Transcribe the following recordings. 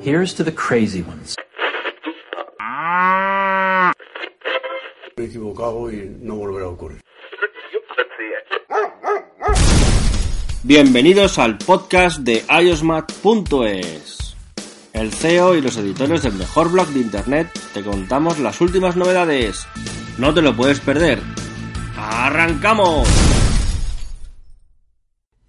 Here's to the crazy ones. Me he equivocado y no volverá a ocurrir. Bienvenidos al podcast de iosmat.es. El CEO y los editores del mejor blog de internet te contamos las últimas novedades. No te lo puedes perder. ¡Arrancamos!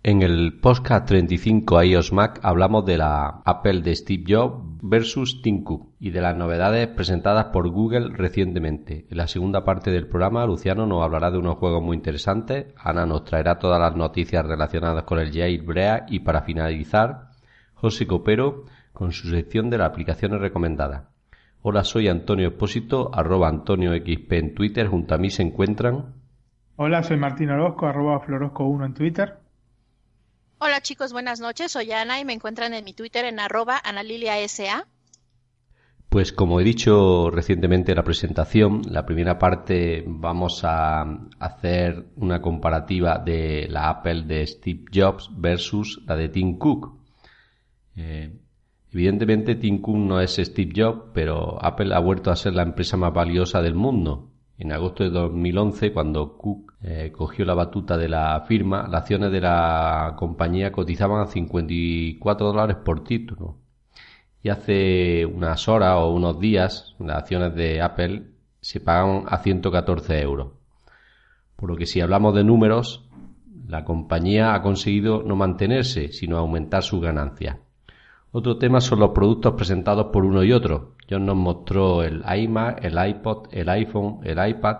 En el podcast 35 iOS Mac hablamos de la Apple de Steve Jobs versus Tim y de las novedades presentadas por Google recientemente. En la segunda parte del programa, Luciano nos hablará de unos juegos muy interesantes, Ana nos traerá todas las noticias relacionadas con el jailbreak y para finalizar, José Copero con su sección de las aplicaciones recomendadas. Hola, soy Antonio Espósito, arroba Antonio XP en Twitter, junto a mí se encuentran... Hola, soy Martín Orozco, arroba Florosco1 en Twitter. Hola chicos, buenas noches. Soy Ana y me encuentran en mi Twitter en arroba analiliasa. Pues como he dicho recientemente en la presentación, la primera parte vamos a hacer una comparativa de la Apple de Steve Jobs versus la de Tim Cook. Eh, evidentemente Tim Cook no es Steve Jobs, pero Apple ha vuelto a ser la empresa más valiosa del mundo. En agosto de 2011, cuando Cook eh, cogió la batuta de la firma, las acciones de la compañía cotizaban a 54 dólares por título. Y hace unas horas o unos días, las acciones de Apple se pagan a 114 euros. Por lo que si hablamos de números, la compañía ha conseguido no mantenerse, sino aumentar sus ganancias. Otro tema son los productos presentados por uno y otro. John nos mostró el iMac, el iPod, el iPhone, el iPad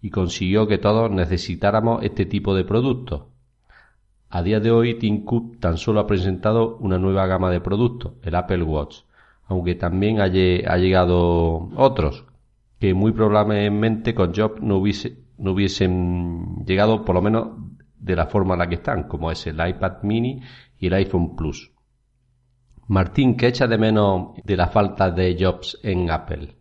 y consiguió que todos necesitáramos este tipo de productos. A día de hoy, Tim tan solo ha presentado una nueva gama de productos, el Apple Watch, aunque también ha llegado otros que muy probablemente con Jobs no, no hubiesen llegado por lo menos de la forma en la que están, como es el iPad mini y el iPhone Plus. Martín, ¿qué echa de menos de la falta de Jobs en Apple?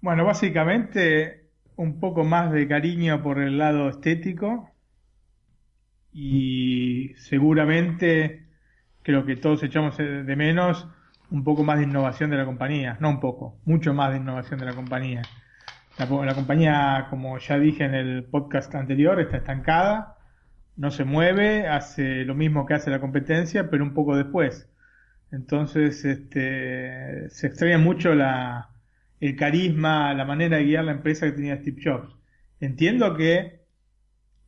Bueno, básicamente un poco más de cariño por el lado estético y seguramente creo que todos echamos de menos un poco más de innovación de la compañía, no un poco, mucho más de innovación de la compañía. La, la compañía, como ya dije en el podcast anterior, está estancada, no se mueve, hace lo mismo que hace la competencia, pero un poco después. Entonces, este, se extraña mucho la, el carisma, la manera de guiar la empresa que tenía Steve Jobs. Entiendo que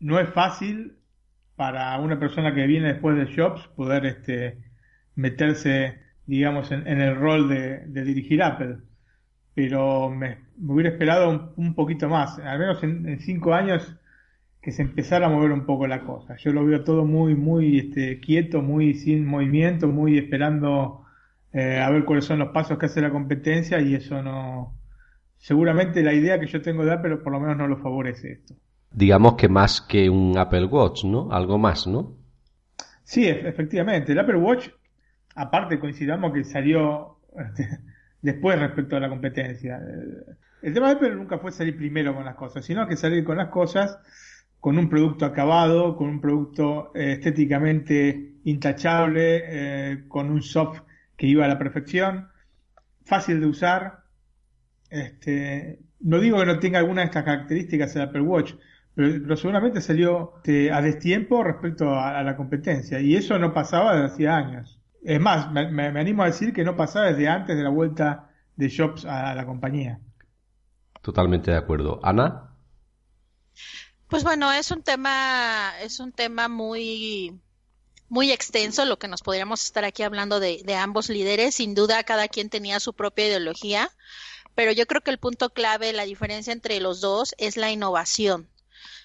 no es fácil para una persona que viene después de Jobs poder este, meterse, digamos, en, el rol de, dirigir Apple. Pero me, hubiera esperado un, poquito más. Al menos en, en cinco años que se empezara a mover un poco la cosa. Yo lo veo todo muy, muy este, quieto, muy sin movimiento, muy esperando eh, a ver cuáles son los pasos que hace la competencia y eso no... Seguramente la idea que yo tengo de Apple por lo menos no lo favorece esto. Digamos que más que un Apple Watch, ¿no? Algo más, ¿no? Sí, efectivamente. El Apple Watch, aparte coincidamos que salió este, después respecto a la competencia. El tema de Apple nunca fue salir primero con las cosas, sino que salir con las cosas con un producto acabado, con un producto eh, estéticamente intachable, eh, con un soft que iba a la perfección, fácil de usar. Este, no digo que no tenga alguna de estas características el Apple Watch, pero, seguramente salió este, a destiempo respecto a, la competencia, y eso no pasaba desde hacía años. Es más, me, animo a decir que no pasaba desde antes de la vuelta de Jobs a la compañía. Totalmente de acuerdo. Ana. Pues bueno, es un tema, es un tema muy, muy extenso, lo que nos podríamos estar aquí hablando de, ambos líderes. Sin duda, cada quien tenía su propia ideología, pero yo creo que el punto clave, la diferencia entre los dos, es la innovación.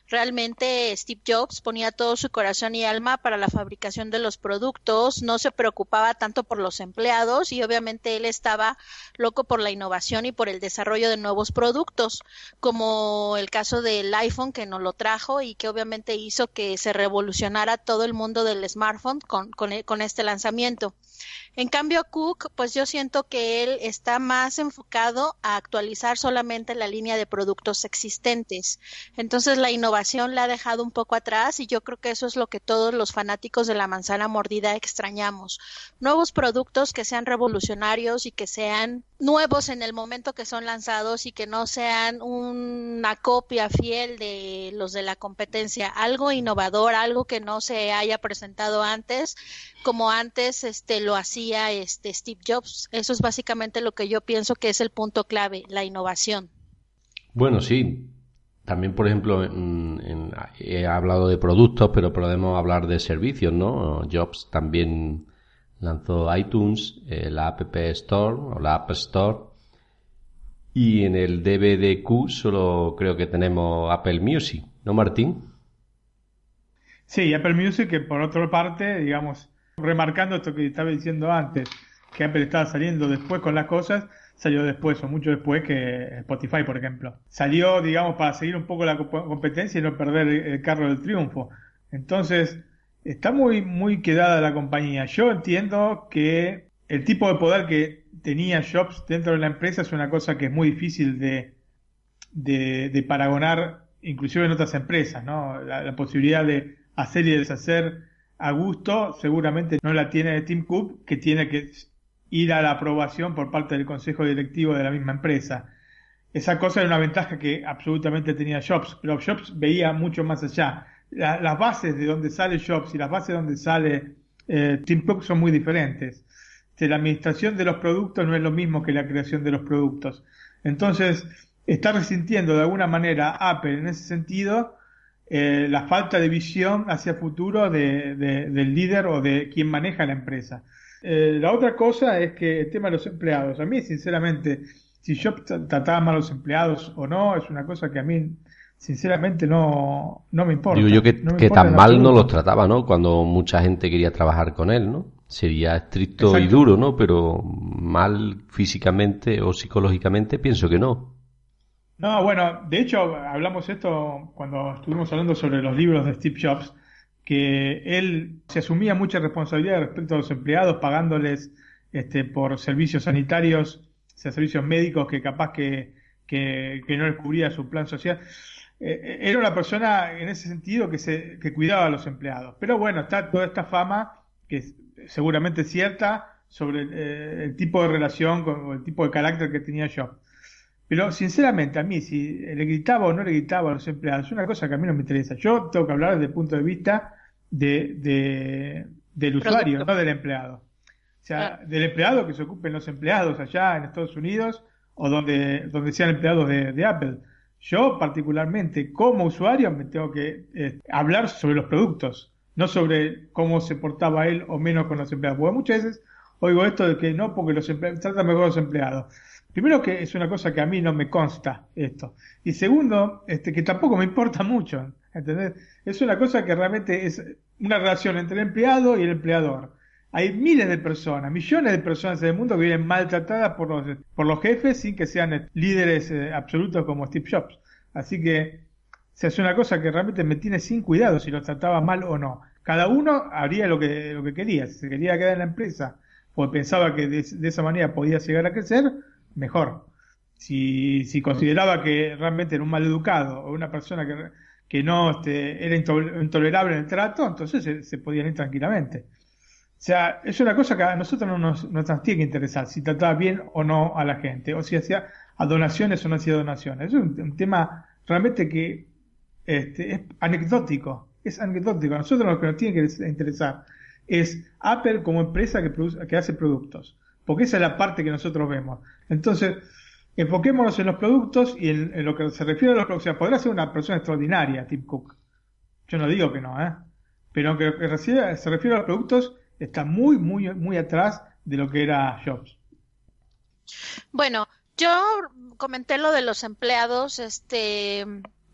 Realmente Steve Jobs ponía todo su corazón y alma para la fabricación de los productos, no se preocupaba tanto por los empleados y obviamente él estaba loco por la innovación y por el desarrollo de nuevos productos, como el caso del iPhone que nos lo trajo y que obviamente hizo que se revolucionara todo el mundo del smartphone con, con este lanzamiento. En cambio, Cook, pues yo siento que él está más enfocado a actualizar solamente la línea de productos existentes. Entonces, la innovación la ha dejado un poco atrás y yo creo que eso es lo que todos los fanáticos de la manzana mordida extrañamos. Nuevos productos que sean revolucionarios y que sean nuevos en el momento que son lanzados y que no sean una copia fiel de los de la competencia, algo innovador, algo que no se haya presentado antes, como antes este lo hacía este Steve Jobs. Eso es básicamente lo que yo pienso que es el punto clave, la innovación. Bueno, sí. También, por ejemplo, he hablado de productos, pero podemos hablar de servicios, ¿no? Jobs también lanzó iTunes, eh, la App Store o la App Store. Y en el DVDQ solo creo que tenemos Apple Music, ¿no, Martín? Sí, Apple Music, que por otra parte, digamos, remarcando esto que estaba diciendo antes, que Apple estaba saliendo después con las cosas, salió después o mucho después que Spotify, por ejemplo. Salió, digamos, para seguir un poco la competencia y no perder el carro del triunfo. Entonces, está muy, muy quedada la compañía. Yo entiendo que el tipo de poder que tenía Jobs dentro de la empresa es una cosa que es muy difícil de, de, paragonar, inclusive en otras empresas, ¿no? La, posibilidad de hacer y deshacer a gusto seguramente no la tiene Tim Cook, que tiene que ir a la aprobación por parte del consejo directivo de la misma empresa. Esa cosa era una ventaja que absolutamente tenía Jobs, pero Jobs veía mucho más allá las bases de donde sale Jobs y las bases de donde sale eh, Tim Cook son muy diferentes. la administración de los productos no es lo mismo que la creación de los productos. Entonces, está resintiendo de alguna manera Apple en ese sentido eh, la falta de visión hacia futuro de, del líder o de quien maneja la empresa. Eh, la otra cosa es que el tema de los empleados. A mí, sinceramente, si Jobs trataba mal a los empleados o no, es una cosa que a mí sinceramente no, no me importa. Digo yo que, tan mal no los trataba, ¿no? Cuando mucha gente quería trabajar con él, ¿no? Sería estricto y duro, ¿no? Pero mal físicamente o psicológicamente pienso que no. No, bueno, de hecho hablamos esto cuando estuvimos hablando sobre los libros de Steve Jobs, que él se asumía mucha responsabilidad respecto a los empleados, pagándoles este, por servicios sanitarios, o sea, servicios médicos que capaz que, que, que no les cubría su plan social. Eh, eh, era una persona en ese sentido que, se, que cuidaba a los empleados. Pero bueno, está toda esta fama, que es seguramente cierta, sobre eh, el tipo de relación con, o el tipo de carácter que tenía yo. Pero sinceramente a mí, si le gritaba o no le gritaba a los empleados, es una cosa que a mí no me interesa. Yo tengo que hablar desde el punto de vista de, del usuario, no del empleado. O sea, ah. del empleado que se ocupen los empleados allá en Estados Unidos o donde, donde sean empleados de Apple. Yo particularmente como usuario me tengo que eh, hablar sobre los productos, no sobre cómo se portaba él o menos con los empleados. Porque muchas veces oigo esto de que no, porque los empleados tratan mejor los empleados. Primero que es una cosa que a mí no me consta esto. Y segundo, este, que tampoco me importa mucho. ¿Entendés? Es una cosa que realmente es una relación entre el empleado y el empleador. Hay miles de personas, millones de personas en el mundo que viven maltratadas por los, por los jefes sin que sean líderes eh, absolutos como Steve Jobs. Así que se hace una cosa que realmente me tiene sin cuidado si los trataba mal o no. Cada uno haría lo que, lo que quería. Si se quería quedar en la empresa o pensaba que de, esa manera podía llegar a crecer, mejor. Si, si consideraba que realmente era un maleducado o una persona que, que no este, era intolerable en el trato, entonces se, se podían ir tranquilamente. O sea, es una cosa que a nosotros no nos, tiene que interesar, si trataba bien o no a la gente, o si hacía a donaciones o no hacía donaciones. Es un, tema realmente que este, es anecdótico, es anecdótico. A nosotros lo que nos tiene que interesar es Apple como empresa que, produce, que hace productos, porque esa es la parte que nosotros vemos. Entonces, enfoquémonos en los productos y en, lo que se refiere a los productos. O sea, podrá ser una persona extraordinaria, Tim Cook. Yo no digo que no, ¿eh? Pero aunque se refiere a los productos, está muy, muy, muy atrás de lo que era Jobs. Bueno, yo comenté lo de los empleados, este,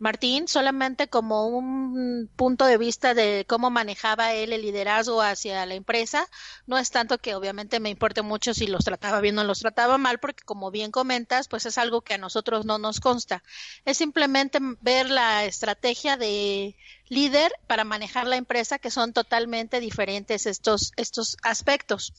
Martín, solamente como un punto de vista de cómo manejaba él el liderazgo hacia la empresa. No es tanto que obviamente me importe mucho si los trataba bien o los trataba mal, porque como bien comentas, pues es algo que a nosotros no nos consta. Es simplemente ver la estrategia de líder para manejar la empresa, que son totalmente diferentes estos, estos aspectos.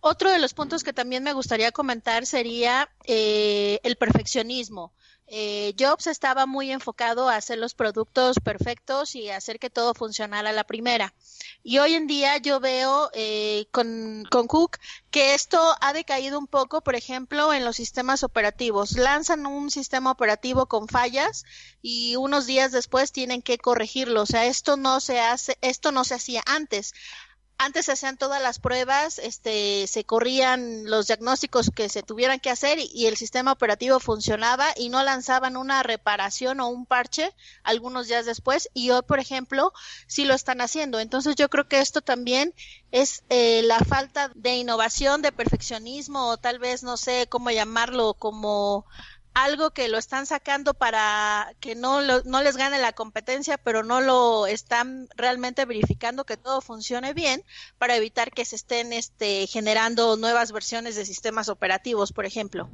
Otro de los puntos que también me gustaría comentar sería eh, el perfeccionismo. Eh, Jobs estaba muy enfocado a hacer los productos perfectos y hacer que todo funcionara la primera. Y hoy en día yo veo eh, con, con Cook que esto ha decaído un poco, por ejemplo, en los sistemas operativos. Lanzan un sistema operativo con fallas y unos días después tienen que corregirlo. O sea, esto no se hace, esto no se hacía antes antes se hacían todas las pruebas, este, se corrían los diagnósticos que se tuvieran que hacer y, el sistema operativo funcionaba y no lanzaban una reparación o un parche algunos días después y hoy, por ejemplo, sí lo están haciendo. Entonces yo creo que esto también es eh, la falta de innovación, de perfeccionismo o tal vez no sé cómo llamarlo como algo que lo están sacando para que no, no les gane la competencia, pero no lo están realmente verificando que todo funcione bien para evitar que se estén este, generando nuevas versiones de sistemas operativos, por ejemplo.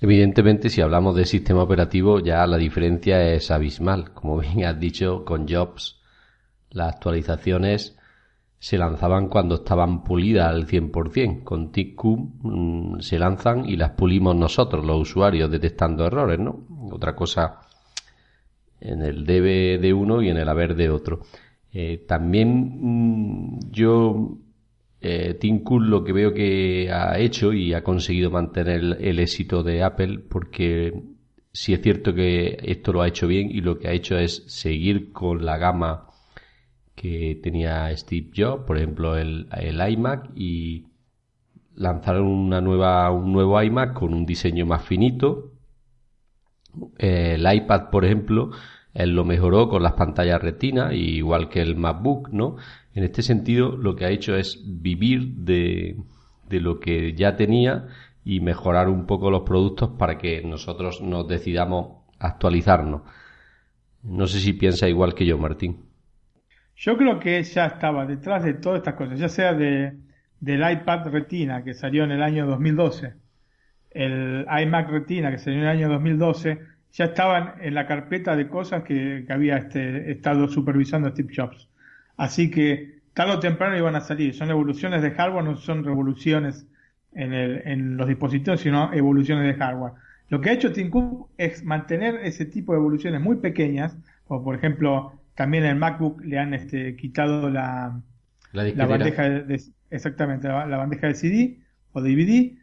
Evidentemente, si hablamos de sistema operativo, ya la diferencia es abismal. Como bien has dicho, con Jobs, las actualizaciones se lanzaban cuando estaban pulidas al 100%. Con TICCUM mm, se lanzan y las pulimos nosotros, los usuarios, detectando errores, ¿no? Otra cosa en el debe de uno y en el haber de otro. Eh, también mm, yo, eh, lo que veo que ha hecho y ha conseguido mantener el, éxito de Apple porque sí es cierto que esto lo ha hecho bien y lo que ha hecho es seguir con la gama que tenía Steve Jobs, por ejemplo el, iMac, y lanzaron una nueva, un nuevo iMac con un diseño más finito. El iPad, por ejemplo, él lo mejoró con las pantallas retina, igual que el MacBook, ¿no? En este sentido, lo que ha hecho es vivir de, de lo que ya tenía y mejorar un poco los productos para que nosotros nos decidamos actualizarnos. No sé si piensa igual que yo, Martín. Yo creo que ya estaba detrás de todas estas cosas, ya sea de, del iPad Retina que salió en el año 2012, el iMac Retina que salió en el año 2012, ya estaban en la carpeta de cosas que, había este, estado supervisando Steve Jobs. Así que tarde o temprano iban a salir. Son evoluciones de hardware, no son revoluciones en, el, en los dispositivos, sino evoluciones de hardware. Lo que ha hecho Tim Cook es mantener ese tipo de evoluciones muy pequeñas, como por ejemplo también en el MacBook le han este, quitado la, la, bandeja de, exactamente la, bandeja de CD o DVD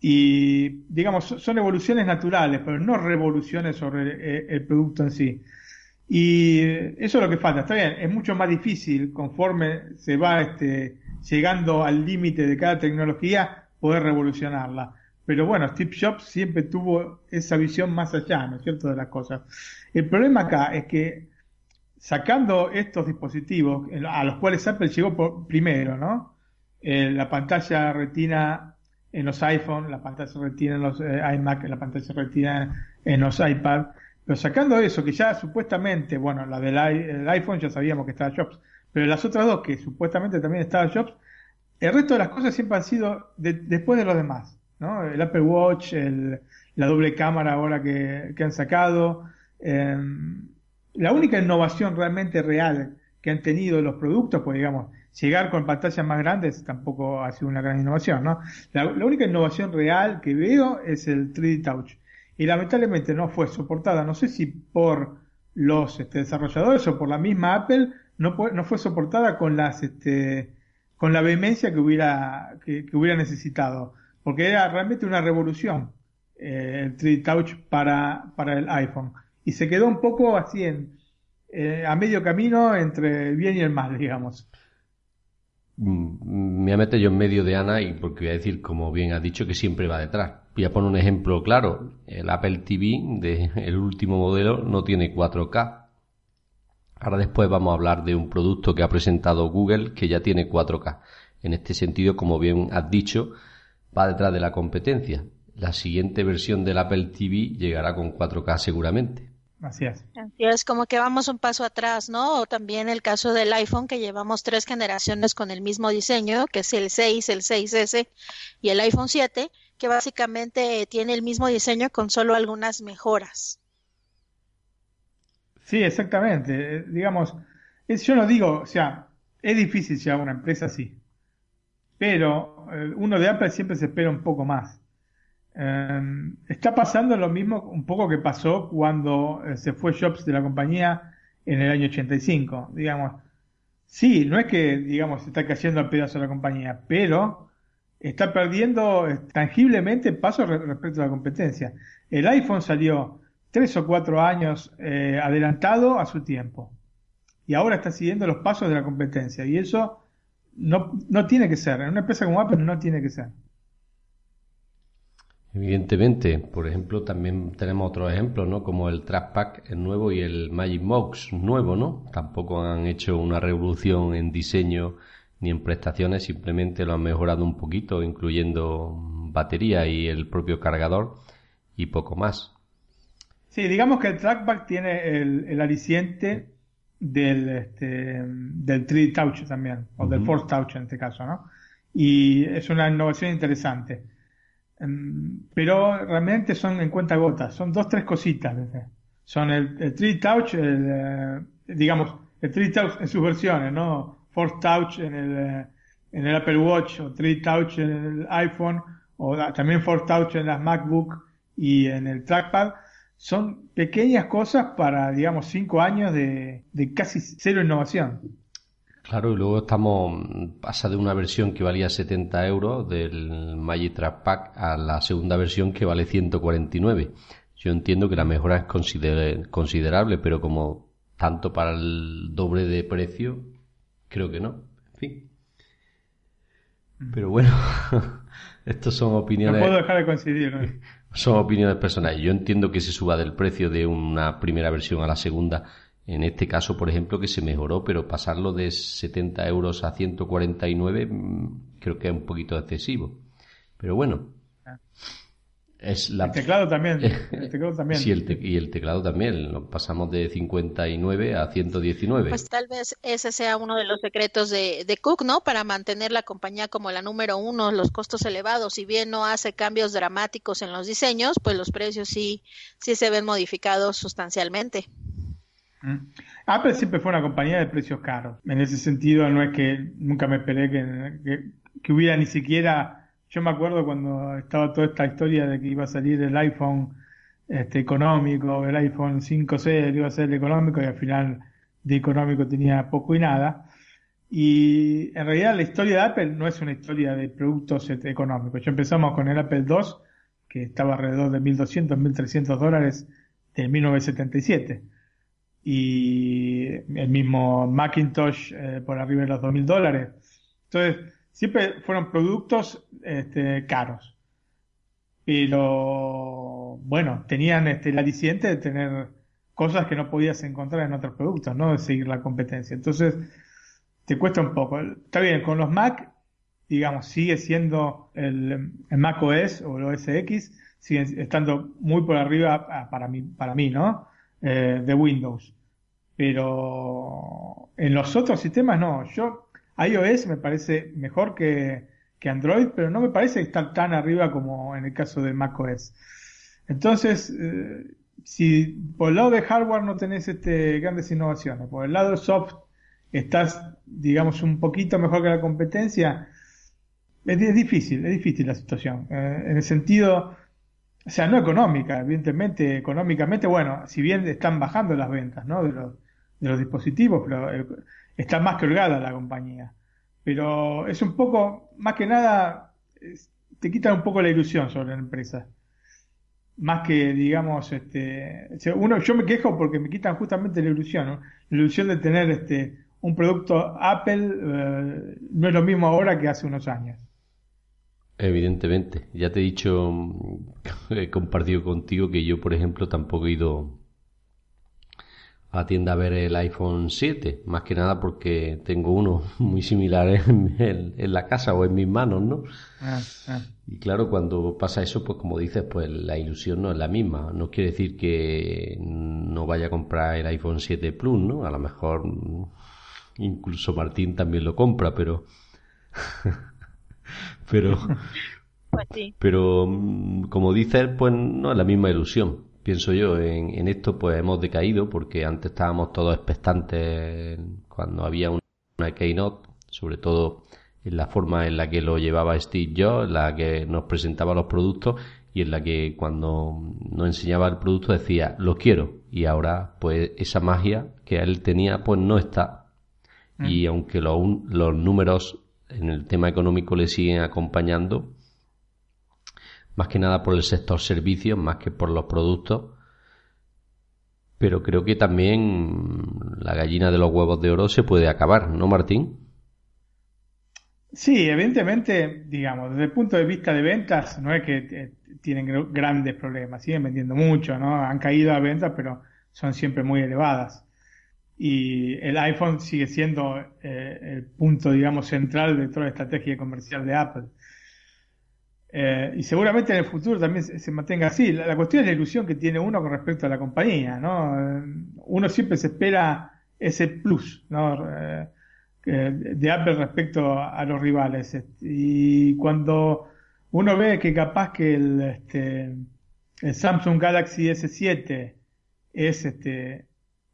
y digamos son evoluciones naturales pero no revoluciones sobre eh, el, producto en sí y eso es lo que falta está bien es mucho más difícil conforme se va este, llegando al límite de cada tecnología poder revolucionarla pero bueno, Steve Jobs siempre tuvo esa visión más allá, ¿no es cierto?, de las cosas. El problema acá es que sacando estos dispositivos a los cuales Apple llegó por, primero, ¿no? Eh, la pantalla retina en los iPhone, la pantalla retina en los eh, iMac, la pantalla retina en los iPad, pero sacando eso, que ya supuestamente, bueno, la del iPhone ya sabíamos que estaba Jobs, pero las otras dos que supuestamente también estaba Jobs, el resto de las cosas siempre han sido después de los demás, ¿no? El Apple Watch, la doble cámara ahora que, han sacado, eh, la única innovación realmente real que han tenido los productos, pues digamos, llegar con pantallas más grandes tampoco ha sido una gran innovación, ¿no? La, única innovación real que veo es el 3D Touch. Y lamentablemente no fue soportada, no sé si por los este, desarrolladores o por la misma Apple, no, no fue soportada con las este, con la vehemencia que hubiera, que, hubiera necesitado. Porque era realmente una revolución eh, el 3D Touch para, para el iPhone y se quedó un poco así en, eh, a medio camino entre el bien y el mal, digamos. Mm, me meto yo en medio de Ana y porque voy a decir, como bien ha dicho, que siempre va detrás. Voy a poner un ejemplo claro. El Apple TV del el último modelo no tiene 4K. Ahora después vamos a hablar de un producto que ha presentado Google que ya tiene 4K. En este sentido, como bien has dicho, va detrás de la competencia. La siguiente versión del Apple TV llegará con 4K seguramente. Así es. es como que vamos un paso atrás, ¿no? O también el caso del iPhone, que llevamos tres generaciones con el mismo diseño, que es el 6, el 6S y el iPhone 7, que básicamente tiene el mismo diseño con solo algunas mejoras. Sí, exactamente. Eh, digamos, es, yo no digo, o sea, es difícil llegar a una empresa así, pero eh, uno de Apple siempre se espera un poco más. Em, está pasando lo mismo un poco que pasó cuando eh, se fue Jobs de la compañía en el año 85. Digamos, sí, no es que, digamos, se está cayendo al pedazo la compañía, pero está perdiendo eh, tangiblemente paso respecto a la competencia. El iPhone salió tres o cuatro años eh, adelantado a su tiempo y ahora está siguiendo los pasos de la competencia y eso no, no tiene que ser. En una empresa como Apple no tiene que ser. Evidentemente, por ejemplo, también tenemos otros ejemplos, ¿no? Como el Trackpad el nuevo y el Magic Mouse nuevo, ¿no? Tampoco han hecho una revolución en diseño ni en prestaciones, simplemente lo han mejorado un poquito, incluyendo batería y el propio cargador y poco más. Sí, digamos que el Trackpad tiene el, el aliciente del, este, del 3 Touch también, o del Force Touch en este caso, ¿no? Y es una innovación interesante. Em, pero realmente son en cuenta gotas, son dos, tres cositas. Son el, el 3 Touch, el, eh, digamos, el 3 Touch en sus versiones, ¿no? Force Touch en el, eh, en el Apple Watch, o 3 Touch en el iPhone, o también Force Touch en las MacBook y en el Trackpad. Son pequeñas cosas para, digamos, cinco años de, de casi cero innovación. Claro, y luego estamos, pasa de una versión que valía 70 euros del Magic Pack a la segunda versión que vale 149. Yo entiendo que la mejora es considerable, pero como tanto para el doble de precio, creo que no. En fin. Pero bueno, estos son opiniones. No puedo dejar de coincidir. Son opiniones personales. Yo entiendo que se suba del precio de una primera versión a la segunda en este caso, por ejemplo, que se mejoró, pero pasarlo de 70 euros a 149 mm, creo que es un poquito excesivo. Pero bueno. Es la... El teclado también. El teclado también. sí, y el teclado también. pasamos de 59 a 119. Pues tal vez ese sea uno de los secretos de, de Cook, ¿no? Para mantener la compañía como la número uno, los costos elevados. Si bien no hace cambios dramáticos en los diseños, pues los precios sí, sí se ven modificados sustancialmente. Apple siempre fue una compañía de precios caros. En ese sentido, no es que nunca me esperé que, que, hubiera ni siquiera. Yo me acuerdo cuando estaba toda esta historia de que iba a salir el iPhone este, económico, el iPhone 5C iba a ser el económico y al final de económico tenía poco y nada. Y en realidad la historia de Apple no es una historia de productos este, económicos. Ya empezamos con el Apple II, que estaba alrededor de 1.200, 1.300 dólares de 1977 y el mismo Macintosh eh, por arriba de los 2.000 dólares. Entonces, siempre fueron productos este, caros. Pero, bueno, tenían este, el aliciente de tener cosas que no podías encontrar en otros productos, ¿no? De seguir la competencia. Entonces, te cuesta un poco. Está bien, con los Mac, digamos, sigue siendo el, Mac OS o el OS X, sigue estando muy por arriba ah, para mí, para mí, ¿no? Eh, de Windows. Pero en los otros sistemas no. Yo, iOS me parece mejor que, que Android, pero no me parece estar tan arriba como en el caso de macOS. Entonces, eh, si por el lado de hardware no tenés este, grandes innovaciones, por el lado de soft estás, digamos, un poquito mejor que la competencia, es, difícil, es difícil la situación. Eh, en el sentido, o sea, no económica, evidentemente, económicamente, bueno, si bien están bajando las ventas, ¿no? De los, de los dispositivos, pero eh, está más que holgada la compañía. Pero es un poco, más que nada, te quita un poco la ilusión sobre la empresa. Más que, digamos, este, uno, yo me quejo porque me quitan justamente la ilusión, ¿no? La ilusión de tener este, un producto Apple eh, no es lo mismo ahora que hace unos años. Evidentemente, ya te he dicho, he compartido contigo que yo, por ejemplo, tampoco he ido a la tienda a ver el iPhone 7, más que nada porque tengo uno muy similar en, la casa o en mis manos, ¿no? Ah, ah. Y claro, cuando pasa eso, pues como dices, pues la ilusión no es la misma. No quiere decir que no vaya a comprar el iPhone 7 Plus, ¿no? A lo mejor incluso Martín también lo compra, pero pero pues sí. pero mm, como dices, pues no es la misma ilusión. Pienso yo, en, en esto pues hemos decaído porque antes estábamos todos expectantes cuando había una Keynote, sobre todo en la forma en la que lo llevaba Steve Jobs, en la que nos presentaba los productos y en la que cuando nos enseñaba el producto decía lo quiero y ahora pues esa magia que él tenía pues no está mm. y aunque los, los números en el tema económico le siguen acompañando más que nada por el sector servicios más que por los productos pero creo que también la gallina de los huevos de oro se puede acabar, ¿no, Martín? Sí, evidentemente, digamos, desde el punto de vista de ventas, no es que eh, tienen grandes problemas, siguen vendiendo mucho, ¿no? Han caído a ventas, pero son siempre muy elevadas. Y el iPhone sigue siendo eh, el punto, digamos, central de toda la estrategia comercial de Apple. Eh, y seguramente en el futuro también se, mantenga así. La, cuestión es la ilusión que tiene uno con respecto a la compañía, ¿no? Uno siempre se espera ese plus, ¿no? de Apple respecto a los rivales. Y cuando uno ve que capaz que el, este, el Samsung Galaxy S7 es este,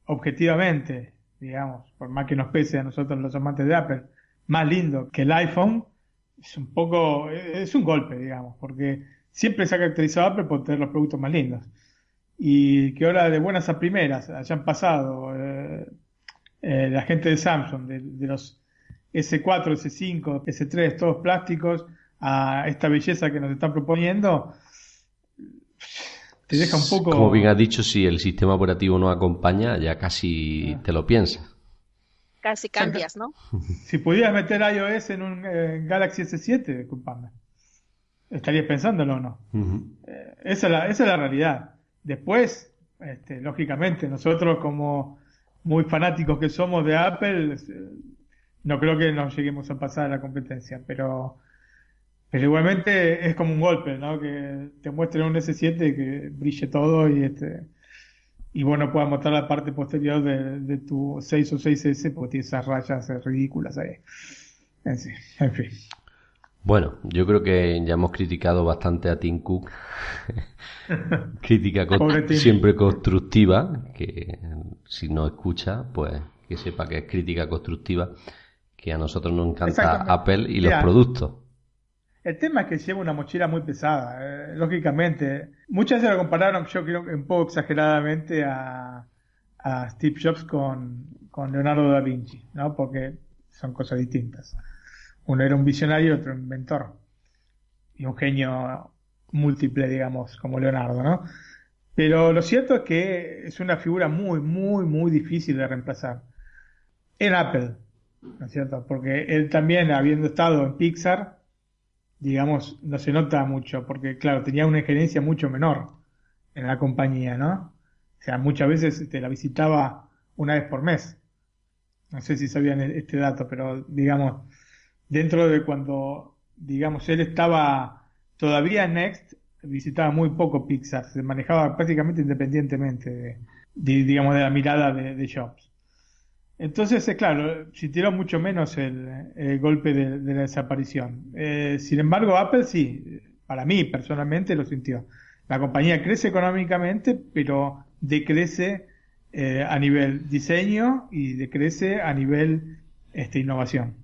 objetivamente, digamos, por más que nos pese a nosotros los amantes de Apple, más lindo que el iPhone, es un poco, es un golpe, digamos, porque siempre se ha caracterizado Apple por tener los productos más lindos. Y que ahora de buenas a primeras hayan pasado eh, eh, la gente de Samsung, de, los S4, S5, S3, todos plásticos, a esta belleza que nos están proponiendo, te deja un poco... Como bien has dicho, si el sistema operativo no acompaña, ya casi te lo piensas. Casi cambias, ¿no? Si pudieras meter iOS en un eh, Galaxy S7, disculpame, estarías pensándolo o no. Eh, esa, es la, esa es la realidad. Después, este, lógicamente, nosotros como muy fanáticos que somos de Apple, no creo que nos lleguemos a pasar a la competencia, pero, pero igualmente es como un golpe, ¿no? Que te muestren un S7 que brille todo y este y bueno, puedas mostrar la parte posterior de, tu 6 o 6S porque tiene esas rayas ridículas ahí. En fin. Bueno, yo creo que ya hemos criticado bastante a Tim Cook. Crítica siempre constructiva, que si no escucha, pues que sepa que es crítica constructiva, que a nosotros nos encanta Apple y los productos. El tema es que lleva una mochila muy pesada, eh, lógicamente. Muchas veces lo compararon, yo creo un poco exageradamente, a, Steve Jobs con, Leonardo da Vinci, ¿no? Porque son cosas distintas. Uno era un visionario otro un inventor. Y un genio múltiple, digamos, como Leonardo, ¿no? Pero lo cierto es que es una figura muy, muy, muy difícil de reemplazar. En Apple, ¿no es cierto? Porque él también, habiendo estado en Pixar, digamos, no se nota mucho, porque claro, tenía una injerencia mucho menor en la compañía, ¿no? O sea, muchas veces te la visitaba una vez por mes. No sé si sabían este dato, pero digamos, dentro de cuando, digamos, él estaba todavía en Next, visitaba muy poco Pixar, se manejaba prácticamente independientemente de, digamos, de la mirada de, Jobs. Entonces, eh, claro, sintió mucho menos el, golpe de, la desaparición. Eh, sin embargo, Apple sí, para mí personalmente lo sintió. La compañía crece económicamente, pero decrece eh, a nivel diseño y decrece a nivel este, innovación.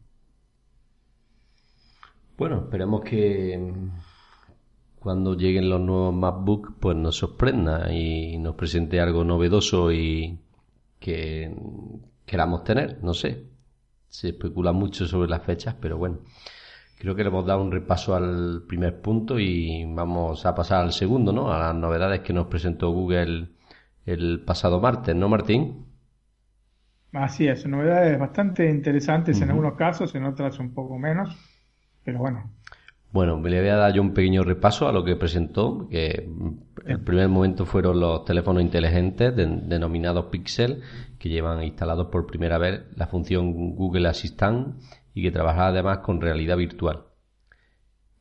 Bueno, esperemos que cuando lleguen los nuevos MacBook pues nos sorprenda y nos presente algo novedoso y que queramos tener, no sé. Se especula mucho sobre las fechas, pero bueno, creo que le hemos dado un repaso al primer punto y vamos a pasar al segundo, ¿no? A las novedades que nos presentó Google el pasado martes, ¿no, Martín? Así es, novedades bastante interesantes en algunos casos, en otras un poco menos pero bueno. Bueno, le voy a dar yo un pequeño repaso a lo que presentó, que el primer momento fueron los teléfonos inteligentes denominados Pixel, que llevan instalados por primera vez la función Google Assistant y que trabaja además con realidad virtual.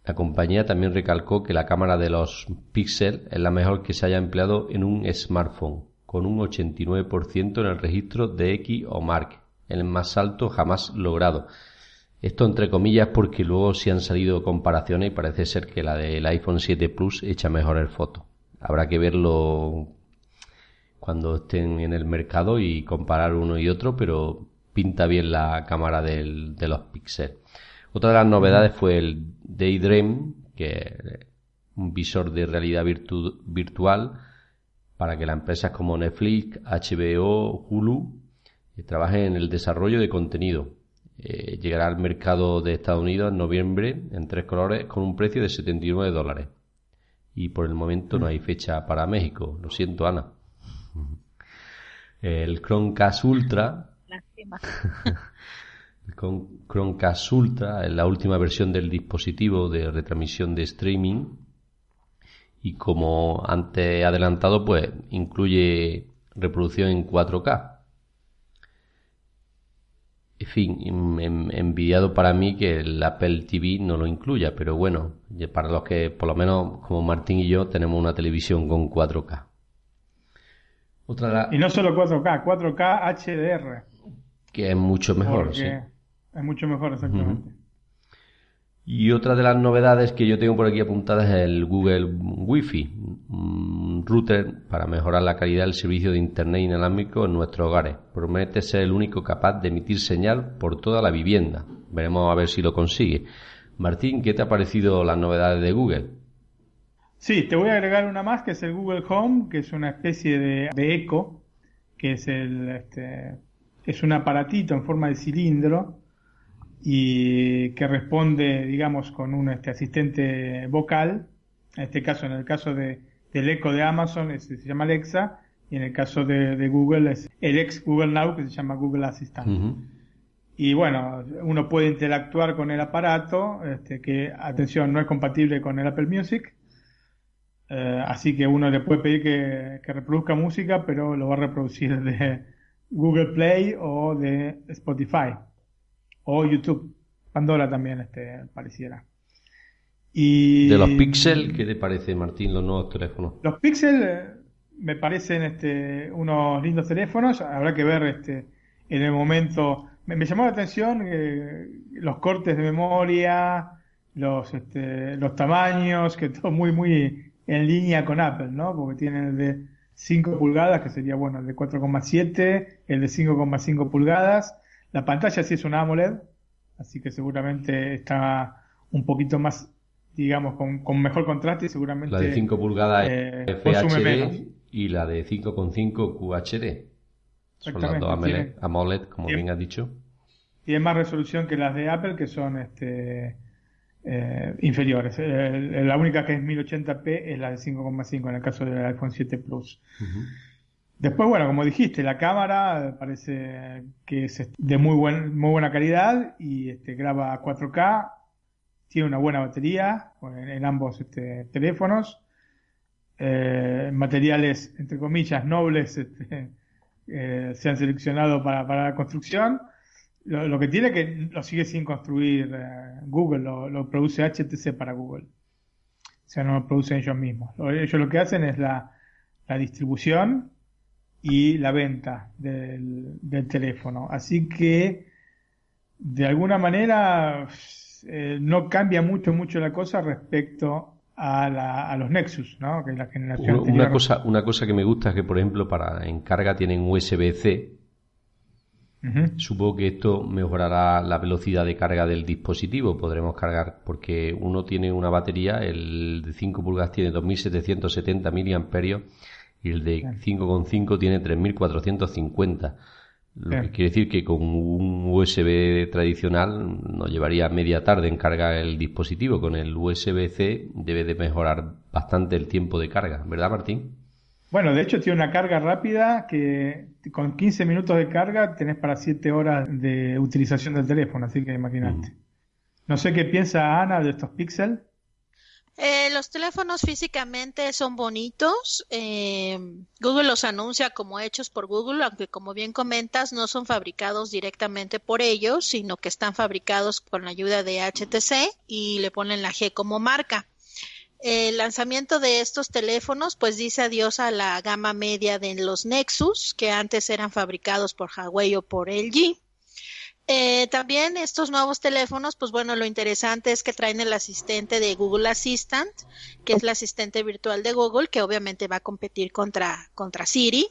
La compañía también recalcó que la cámara de los Pixel es la mejor que se haya empleado en un smartphone, con un 89% en el registro de X o Mark, el más alto jamás logrado, esto entre comillas porque luego sí han salido comparaciones y parece ser que la del iPhone 7 Plus echa mejores fotos. Habrá que verlo cuando estén en el mercado y comparar uno y otro, pero pinta bien la cámara de los Pixel. Otra de las novedades fue el Daydream, que es un visor de realidad virtual para que las empresas como Netflix, HBO, Hulu trabajen en el desarrollo de contenido. Eh, llegará al mercado de Estados Unidos en noviembre en tres colores con un precio de 79 dólares. Y por el momento no hay fecha para México. Lo siento, Ana. El Chromecast Ultra. el Chromecast Ultra es la última versión del dispositivo de retransmisión de streaming y como antes adelantado pues incluye reproducción en 4K. En fin, envidiado para mí que el Apple TV no lo incluya, pero bueno, para los que por lo menos como Martín y yo tenemos una televisión con 4K. Otra Y no solo 4K, 4K HDR. Que es mucho mejor, sí. Es mucho mejor, exactamente. Y otra de las novedades que yo tengo por aquí apuntadas es el Google Wi-Fi, un router para mejorar la calidad del servicio de Internet inalámbrico en nuestros hogares. Promete ser el único capaz de emitir señal por toda la vivienda. Veremos a ver si lo consigue. Martín, ¿qué te ha parecido las novedades de Google? Sí, te voy a agregar una más que es el Google Home, que es una especie de, de eco, que es el este, es un aparatito en forma de cilindro y que responde, digamos, con un este, asistente vocal. En este caso, en el caso de, del eco de Amazon, se llama Alexa, y en el caso de, Google es el ex Google Now, que se llama Google Assistant. Y bueno, uno puede interactuar con el aparato, este, que, atención, no es compatible con el Apple Music. Eh, así que uno le puede pedir que, que reproduzca música, pero lo va a reproducir de Google Play o de Spotify o YouTube. Pandora también este, pareciera. Y de los Pixel, ¿qué te parece, Martín, los nuevos teléfonos? Los Pixel eh, me parecen este, unos lindos teléfonos. Habrá que ver este, en el momento. Me, llamó la atención eh, los cortes de memoria, los, este, los tamaños, que todo muy, muy en línea con Apple, ¿no? Porque tienen el de 5 pulgadas, que sería bueno, el de 4,7, el de 5,5 pulgadas la pantalla sí es una AMOLED, así que seguramente está un poquito más, digamos, con, mejor contraste y seguramente... La de 5 pulgadas eh, FHD y la de 5.5 QHD. Son las dos AMOLED, como bien has dicho. Tiene más resolución que las de Apple, que son este, eh, inferiores. Eh, la única que es 1080p es la de 5,5 en el caso del iPhone 7 Plus. Después, bueno, como dijiste, la cámara parece que es de muy, buen, muy buena calidad y este, graba 4K, tiene una buena batería en, ambos este, teléfonos, eh, materiales, entre comillas, nobles este, eh, se han seleccionado para, la construcción. Lo, que tiene que lo sigue sin construir eh, Google, lo, produce HTC para Google. O sea, no lo producen ellos mismos. Ellos lo que hacen es la, la distribución y la venta del, teléfono. Así que, de alguna manera, eh, no cambia mucho, mucho la cosa respecto a, la, a los Nexus, ¿no? Que es la generación una, cosa, una cosa que me gusta es que, por ejemplo, para encarga tienen USB-C. Supongo que esto mejorará la velocidad de carga del dispositivo. Podremos cargar, porque uno tiene una batería, el de 5 pulgadas tiene 2770 mAh y el de 5.5 tiene 3.450. Lo que quiere decir que con un USB tradicional nos llevaría media tarde en cargar el dispositivo. Con el USB-C debe de mejorar bastante el tiempo de carga, ¿verdad Martín? Bueno, de hecho tiene una carga rápida que con 15 minutos de carga tenés para 7 horas de utilización del teléfono, así que imagínate. No sé qué piensa Ana de estos píxeles. Eh, los teléfonos físicamente son bonitos. Eh, Google los anuncia como hechos por Google, aunque como bien comentas, no son fabricados directamente por ellos, sino que están fabricados con la ayuda de HTC y le ponen la G como marca. El lanzamiento de estos teléfonos pues dice adiós a la gama media de los Nexus, que antes eran fabricados por Huawei o por LG eh, también estos nuevos teléfonos, pues bueno, lo interesante es que traen el asistente de Google Assistant, que es el asistente virtual de Google, que obviamente va a competir contra, contra Siri.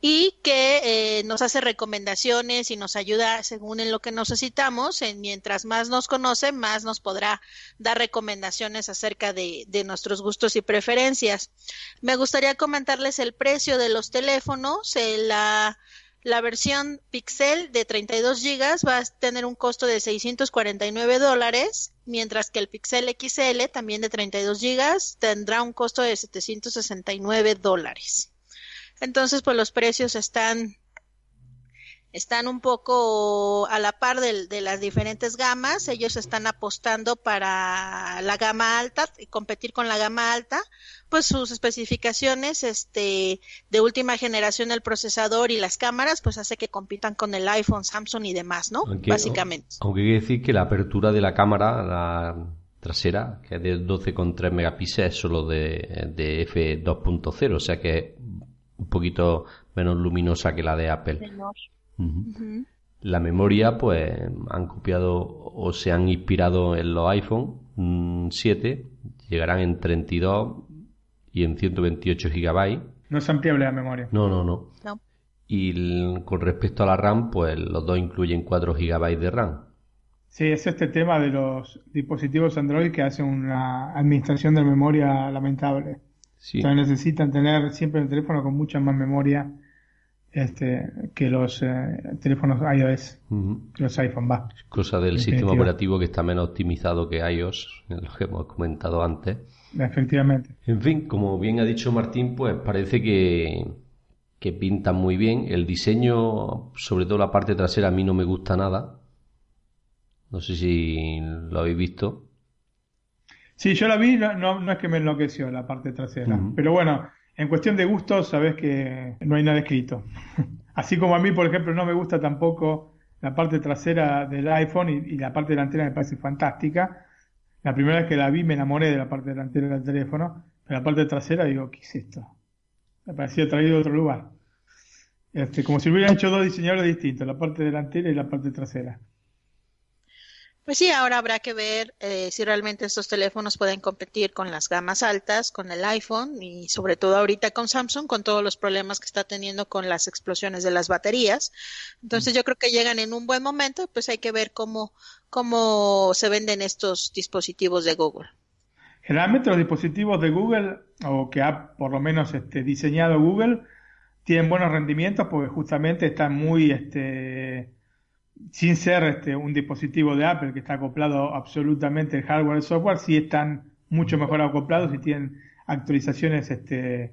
y que eh, nos hace recomendaciones y nos ayuda según en lo que necesitamos. En, mientras más nos conoce, más nos podrá dar recomendaciones acerca de, de, nuestros gustos y preferencias. Me gustaría comentarles el precio de los teléfonos. Eh, la, la versión Pixel de 32 GB va a tener un costo de 649 dólares, mientras que el Pixel XL, también de 32 GB, tendrá un costo de 769 dólares. Entonces, pues los precios están están un poco a la par de, de, las diferentes gamas. Ellos están apostando para la gama alta, competir con la gama alta, pues sus especificaciones este, de última generación del procesador y las cámaras, pues hace que compitan con el iPhone, Samsung y demás, ¿no? Aunque, Básicamente. Aunque hay que decir que la apertura de la cámara, la trasera, que es de 12,3 megapíxeles, es solo de, de F2.0, o sea que es un poquito menos luminosa que la de Apple. Menor. Uh -huh. La memoria, pues han copiado o se han inspirado en los iPhone mmm, 7, llegarán en 32 y en 128 gigabytes. No es ampliable la memoria. No, no, no. No. Y el- con respecto a la RAM, pues los dos incluyen 4 gigabytes de RAM. Sí, es este tema de los dispositivos Android que hacen una administración de memoria lamentable. Sí. Entonces necesitan tener siempre el teléfono con mucha más memoria este, que los eh, teléfonos iOS, que los iPhone, va. Cosa del sistema operativo que está menos optimizado que iOS, en lo que hemos comentado antes. Efectivamente. En fin, como bien ha dicho Martín, pues parece que, que pintan muy bien. El diseño, sobre todo la parte trasera, a mí no me gusta nada. No sé si lo habéis visto. Sí, yo la vi, no, no, no es que me enloqueció la parte trasera, pero bueno, en cuestión de gustos, sabes que no hay nada escrito. Así como a mí, por ejemplo, no me gusta tampoco la parte trasera del iPhone y, la parte delantera me parece fantástica. La primera vez que la vi me enamoré de la parte delantera del teléfono, pero la parte trasera digo, ¿qué es esto? Me parecía traído de otro lugar. Este, como si hubieran hecho dos diseñadores distintos, la parte delantera y la parte trasera. Pues sí, ahora habrá que ver eh, si realmente estos teléfonos pueden competir con las gamas altas, con el iPhone y sobre todo ahorita con Samsung, con todos los problemas que está teniendo con las explosiones de las baterías. Entonces yo creo que llegan en un buen momento, pues hay que ver cómo, cómo se venden estos dispositivos de Google. Generalmente los dispositivos de Google, o que ha por lo menos este, diseñado Google, tienen buenos rendimientos porque justamente están muy, este, sin ser este, un dispositivo de Apple que está acoplado absolutamente el hardware y el software, sí están mucho mejor acoplados y tienen actualizaciones este,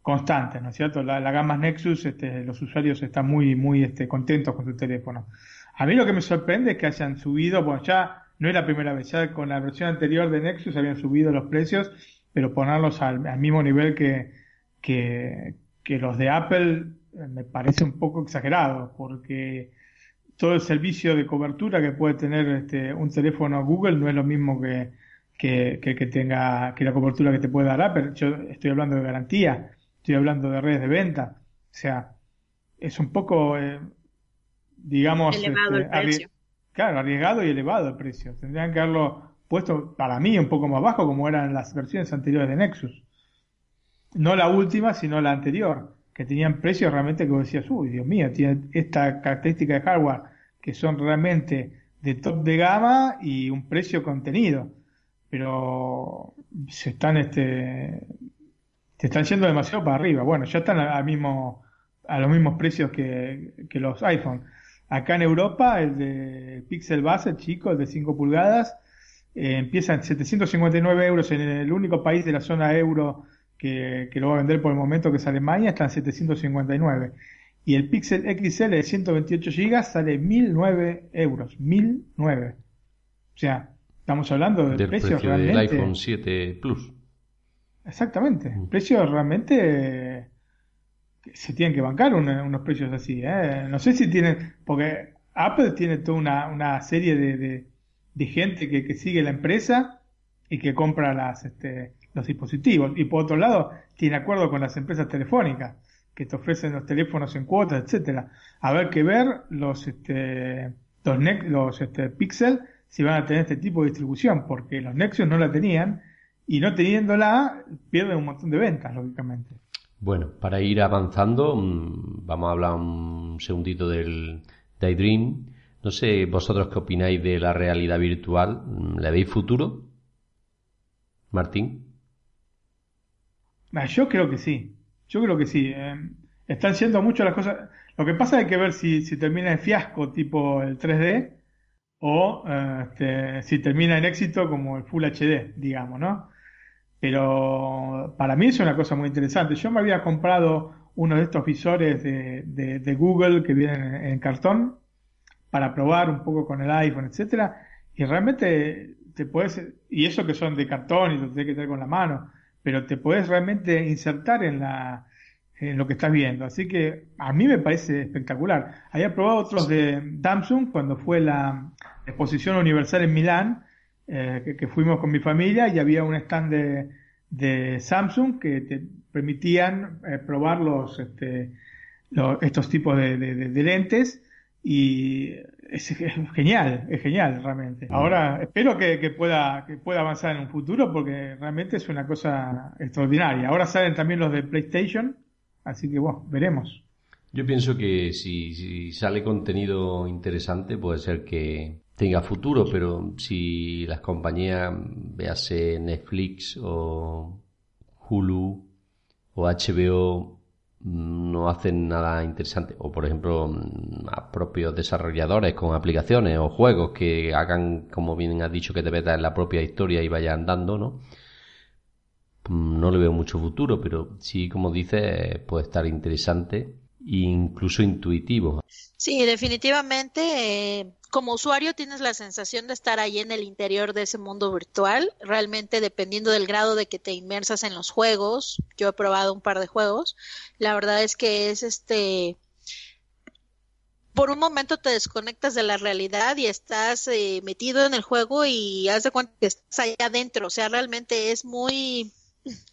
constantes, ¿no es cierto? La, la gama Nexus, este, los usuarios están muy, muy este, contentos con su teléfono. A mí lo que me sorprende es que hayan subido, bueno, ya no es la primera vez, ya con la versión anterior de Nexus habían subido los precios, pero ponerlos al, al mismo nivel que, que, que los de Apple eh, me parece un poco exagerado, porque todo el servicio de cobertura que puede tener este, un teléfono Google no es lo mismo que, que, que, que tenga que la cobertura que te puede dar Apple. Yo estoy hablando de garantía, estoy hablando de redes de venta, o sea, es un poco, eh, digamos, Elevado el este, precio. Claro, arriesgado y elevado el precio. Tendrían que haberlo puesto para mí un poco más bajo como eran las versiones anteriores de Nexus. No la última, sino la anterior, que tenían precios realmente que vos decías, uy, Dios mío, tiene esta característica de hardware que son realmente de top de gama y un precio contenido. Pero se están este se están yendo demasiado para arriba. Bueno, ya están mismo a los mismos precios que, que los iPhone. Acá en Europa, el de Pixel base, el chico, el de 5 pulgadas, eh, empieza en 759 euros en el único país de la zona euro que, que lo va a vender por el momento, que es Alemania, está en 759. Y el Pixel XL de 128 GB sale 1009 euros. 1009. O sea, estamos hablando del, Del precio, precio del realmente. iPhone 7 Plus. Exactamente. Mm. Precios realmente se tienen que bancar un- unos precios así. ¿eh? No sé si tienen, porque Apple tiene toda una, una serie de, de, de gente que, que sigue la empresa y que compra las, este, los dispositivos. Y por otro lado, tiene acuerdo con las empresas telefónicas que te ofrecen los teléfonos en cuotas, etcétera. A ver que ver los, este, los, los este, Pixel si van a tener este tipo de distribución, porque los Nexus no la tenían y no teniéndola pierden un montón de ventas, lógicamente. Bueno, para ir avanzando, mm, vamos a hablar un segundito del Daydream. No sé vosotros qué opináis de la realidad virtual. ¿Le veis futuro? Martín. Yo creo que sí. Yo creo que sí. Eh, están siendo mucho las cosas. Lo que pasa es que ver si, si termina en fiasco tipo el 3D o eh, este, si termina en éxito como el Full HD, digamos, ¿no? Pero para mí es una cosa muy interesante. Yo me había comprado uno de estos visores de, de, Google que vienen en, cartón para probar un poco con el iPhone, etcétera, y realmente te puedes, y eso que son de cartón y lo tienes que tener con la mano, pero te puedes realmente insertar en la, en lo que estás viendo. Así que a mí me parece espectacular. Había probado otros de Samsung cuando fue la exposición universal en Milán, eh, que, fuimos con mi familia y había un stand de, de Samsung que te permitían eh, probar los, este, estos tipos de, de, lentes y es, genial, es genial realmente. Ahora espero que, que, pueda, que pueda avanzar en un futuro porque realmente es una cosa extraordinaria. Ahora salen también los de PlayStation, así que bueno, veremos. Yo pienso que si, si sale contenido interesante puede ser que, tenga futuro, pero si las compañías, véase Netflix o Hulu o HBO, no hacen nada interesante, o por ejemplo a propios desarrolladores con aplicaciones o juegos que hagan, como bien has dicho, que te metas en la propia historia y vaya andando, ¿no? No le veo mucho futuro, pero sí, como dices, puede estar interesante e incluso intuitivo. Sí, definitivamente. Eh, como usuario tienes la sensación de estar ahí en el interior de ese mundo virtual. Realmente dependiendo del grado de que te inmersas en los juegos, yo he probado un par de juegos. La verdad es que es este por un momento te desconectas de la realidad y estás eh, metido en el juego y haz de cuenta que estás allá adentro. O sea, realmente es muy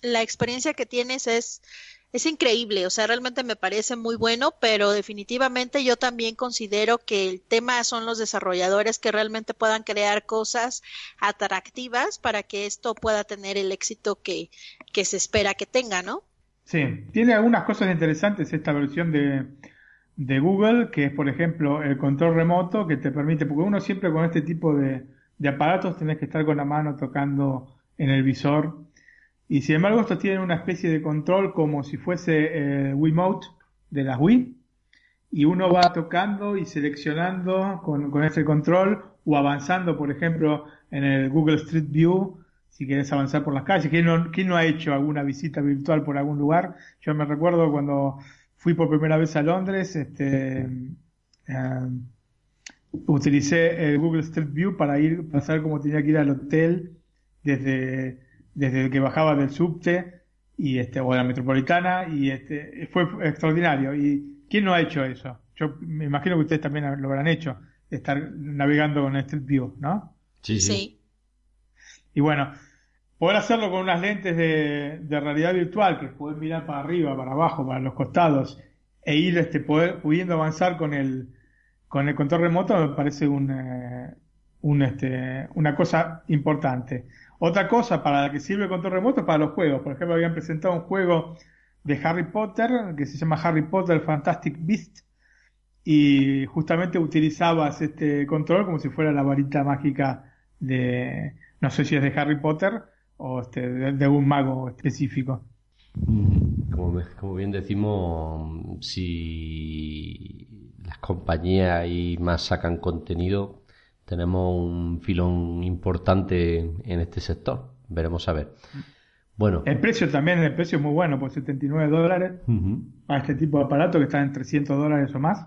la experiencia que tienes es es increíble, o sea, realmente me parece muy bueno, pero definitivamente yo también considero que el tema son los desarrolladores que realmente puedan crear cosas atractivas para que esto pueda tener el éxito que, que se espera que tenga, ¿no? Sí, tiene algunas cosas interesantes esta versión de, de Google, que es, por ejemplo, el control remoto que te permite, porque uno siempre con este tipo de, de aparatos tenés que estar con la mano tocando en el visor y sin embargo, estos tienen una especie de control como si fuese eh, Wiimote de las Wii. Y uno va tocando y seleccionando con, con ese control o avanzando, por ejemplo, en el Google Street View, si quieres avanzar por las calles. ¿Quién no, no ha hecho alguna visita virtual por algún lugar? Yo me recuerdo cuando fui por primera vez a Londres, este, eh, utilicé el Google Street View para ir, para cómo tenía que ir al hotel desde desde que bajaba del subte y este o de la metropolitana y este fue extraordinario. Y quién no ha hecho eso yo me imagino que ustedes también lo habrán hecho estar navegando con Street View no sí sí, y bueno poder hacerlo con unas lentes de, realidad virtual que pueden mirar para arriba para abajo para los costados e ir este poder pudiendo avanzar con el con el control remoto me parece un, eh, un este una cosa importante otra cosa para la que sirve el control remoto para los juegos. Por ejemplo, habían presentado un juego de Harry Potter que se llama Harry Potter Fantastic Beast y justamente utilizabas este control como si fuera la varita mágica de, no sé si es de Harry Potter o este, de, un mago específico. Mm, como, como bien decimos, si las compañías y más sacan contenido, tenemos un filón importante en este sector. Veremos a ver. Bueno. El precio también, el precio es muy bueno, por 79 dólares para este tipo de aparato que está en 300 dólares o más.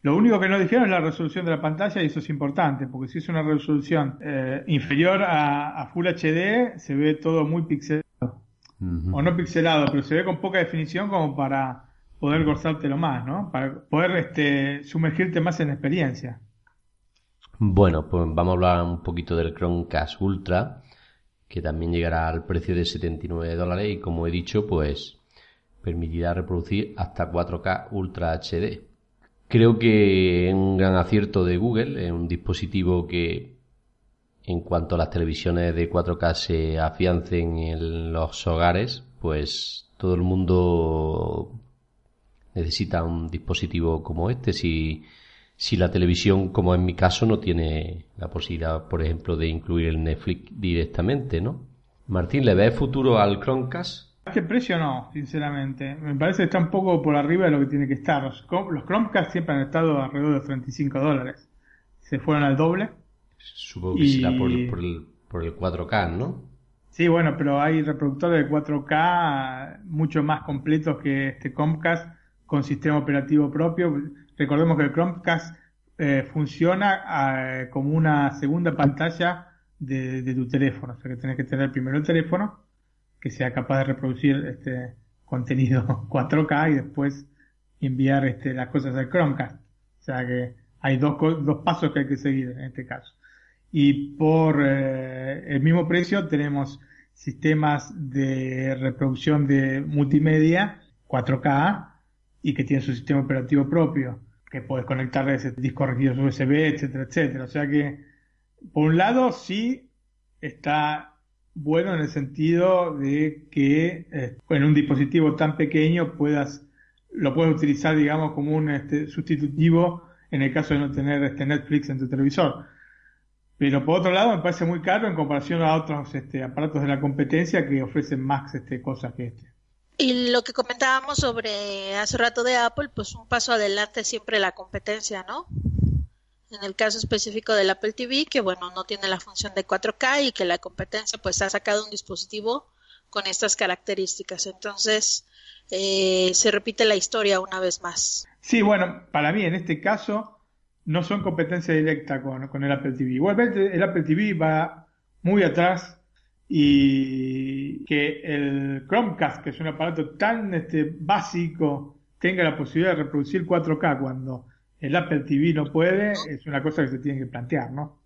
Lo único que no dijeron es la resolución de la pantalla y eso es importante, porque si es una resolución eh, inferior a, Full HD, se ve todo muy pixelado. O no pixelado, pero se ve con poca definición como para poder gozártelo más, ¿no? Para poder este, sumergirte más en la experiencia. Bueno, pues vamos a hablar un poquito del Chromecast Ultra, que también llegará al precio de 79 dólares y como he dicho, pues permitirá reproducir hasta 4K Ultra HD. Creo que es un gran acierto de Google, es un dispositivo que en cuanto las televisiones de 4K se afiancen en los hogares, pues todo el mundo necesita un dispositivo como este si, si la televisión, como en mi caso, no tiene la posibilidad, por ejemplo, de incluir el Netflix directamente, ¿no? Martín, ¿le ves futuro al Chromecast? A este precio no, sinceramente. Me parece que está un poco por arriba de lo que tiene que estar. Los, los Chromecast siempre han estado alrededor de 35 dólares. Se fueron al doble. Supongo que será por, por, el, por el 4K, ¿no? Sí, bueno, pero hay reproductores de 4K mucho más completos que este Chromecast con sistema operativo propio. Recordemos que el Chromecast eh, funciona eh, como una segunda pantalla de, de, tu teléfono. O sea que tenés que tener primero el teléfono que sea capaz de reproducir este contenido 4K y después enviar este, las cosas al Chromecast. O sea que hay dos, dos pasos que hay que seguir en este caso. Y por eh, el mismo precio tenemos sistemas de reproducción de multimedia 4K y que tienen su sistema operativo propio, que puedes conectar ese discos rígidos USB, etcétera, etcétera. O sea que, por un lado, sí está bueno en el sentido de que eh, en un dispositivo tan pequeño puedas lo puedes utilizar digamos como un este, sustitutivo en el caso de no tener este Netflix en tu televisor pero por otro lado me parece muy caro en comparación a otros este, aparatos de la competencia que ofrecen más este, cosas que este y lo que comentábamos sobre hace rato de Apple pues un paso adelante siempre la competencia no en el caso específico del Apple TV, que bueno, no tiene la función de 4K y que la competencia pues ha sacado un dispositivo con estas características. Entonces, eh, se repite la historia una vez más. Sí, bueno, para mí en este caso no son competencia directa con, el Apple TV. Igualmente el Apple TV va muy atrás y que el Chromecast, que es un aparato tan este, básico, tenga la posibilidad de reproducir 4K cuando el Apple TV no puede, es una cosa que se tiene que plantear, ¿no?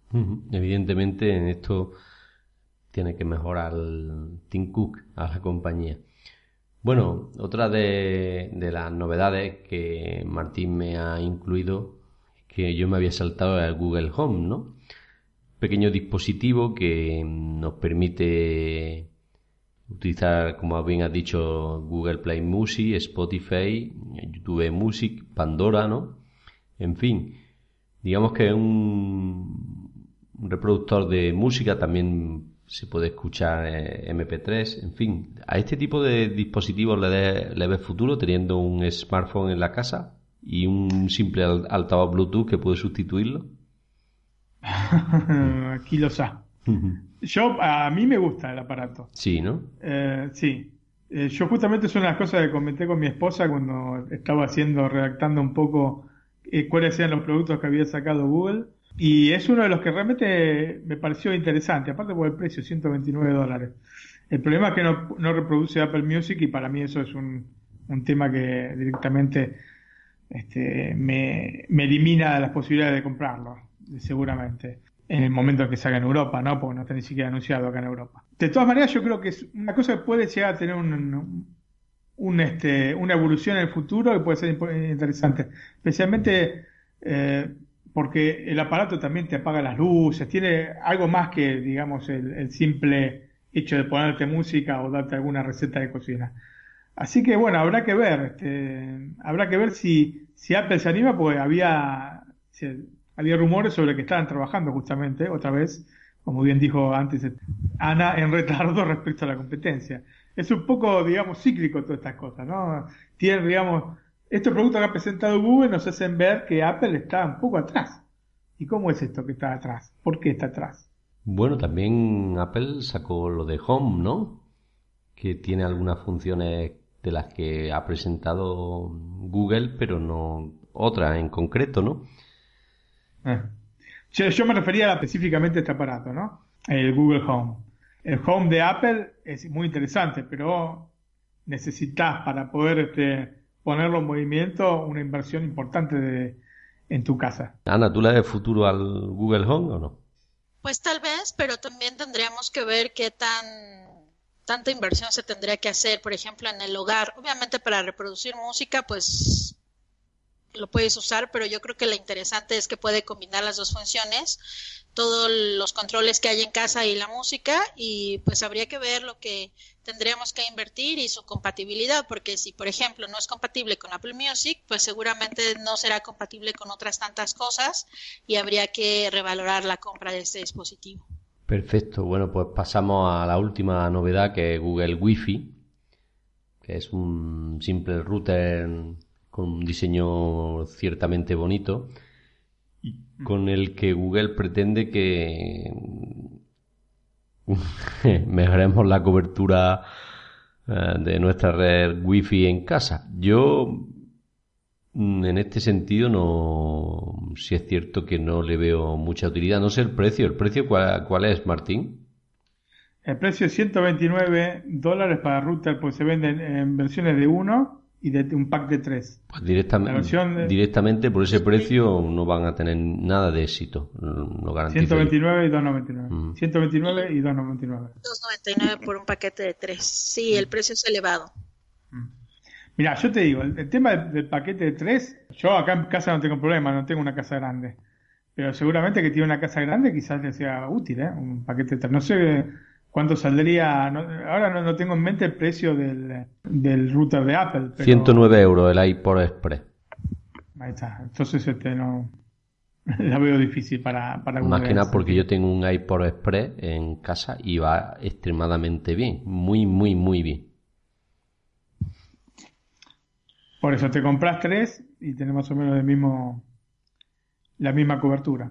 Evidentemente en esto tiene que mejorar Tim Cook a la compañía. Bueno, otra de, las novedades que Martín me ha incluido, que yo me había saltado, es el Google Home, ¿no? Pequeño dispositivo que nos permite utilizar, como bien has dicho, Google Play Music, Spotify, YouTube Music, Pandora, ¿no? En fin, digamos que un, un reproductor de música también se puede escuchar MP3, en fin. ¿A este tipo de dispositivos le, le ves futuro teniendo un smartphone en la casa y un simple altavoz Bluetooth que puede sustituirlo? Aquí lo sa. Yo, a mí me gusta el aparato. Sí, ¿no? Eh, sí. Eh, yo justamente es una de las cosas que comenté con mi esposa cuando estaba haciendo, redactando un poco eh, cuáles eran los productos que había sacado Google. Y es uno de los que realmente me pareció interesante, aparte por el precio, 129 dólares. El problema es que no, no reproduce Apple Music y para mí eso es un, un tema que directamente este, me, me elimina las posibilidades de comprarlo, seguramente, en el momento en que salga en Europa, ¿no? Porque no está ni siquiera anunciado acá en Europa. De todas maneras, yo creo que es una cosa que puede llegar a tener un, este, una evolución en el futuro que puede ser interesante. Especialmente eh, porque el aparato también te apaga las luces, tiene algo más que, digamos, el, simple hecho de ponerte música o darte alguna receta de cocina. Así que bueno, habrá que ver, este, habrá que ver si, si Apple se anima, porque había, había rumores sobre que estaban trabajando justamente, otra vez, como bien dijo antes Ana, en retardo respecto a la competencia es un poco, digamos, cíclico todas estas cosas, ¿no? Tiene, digamos, estos productos que ha presentado Google nos hacen ver que Apple está un poco atrás. ¿Y cómo es esto que está atrás? ¿Por qué está atrás? Bueno, también Apple sacó lo de Home, ¿no? Que tiene algunas funciones de las que ha presentado Google, pero no otras en concreto, ¿no? Eh. Yo, me refería específicamente a este aparato, ¿no? El Google Home el home de Apple es muy interesante, pero necesitas para poder este, ponerlo en movimiento una inversión importante en tu casa. Ana, ¿tú le das futuro al Google Home o no? Pues tal vez, pero también tendríamos que ver qué tan tanta inversión se tendría que hacer, por ejemplo, en el hogar. Obviamente para reproducir música, pues lo puedes usar, pero yo creo que lo interesante es que puede combinar las dos funciones todos los controles que hay en casa y la música y pues habría que ver lo que tendríamos que invertir y su compatibilidad, porque si por ejemplo no es compatible con Apple Music, pues seguramente no será compatible con otras tantas cosas y habría que revalorar la compra de este dispositivo. Perfecto, bueno pues pasamos a la última novedad que Google Wi-Fi, que es un simple router con un diseño ciertamente bonito con el que Google pretende que mejoremos la cobertura eh, de nuestra red wifi en casa. Yo mm, en este sentido no si es cierto que no le veo mucha utilidad. No sé el precio. ¿El precio cuál, cuál es, Martín? El precio es 129 dólares para router, pues se venden en versiones de uno y de un pack de tres. Pues directamente, directamente por ese precio no van a tener nada de éxito. No 129 y 299. 129 y 299. 299 por un paquete de tres. Sí, el precio es elevado. Mira, yo te digo, el, tema del, paquete de tres, yo acá en casa no tengo problema, no tengo una casa grande. Pero seguramente que tiene una casa grande quizás le sea útil, ¿eh? Un paquete de tres. No sé ¿Cuánto saldría? ahora no, tengo en mente el precio del, del router de Apple. 109 euros el iPod Express. Ahí está. Entonces este no la veo difícil para, para Más que nada porque yo tengo un iPod Express en casa y va extremadamente bien. Muy, muy, muy bien. Por eso te compras tres y tenemos más o menos el mismo, la misma cobertura.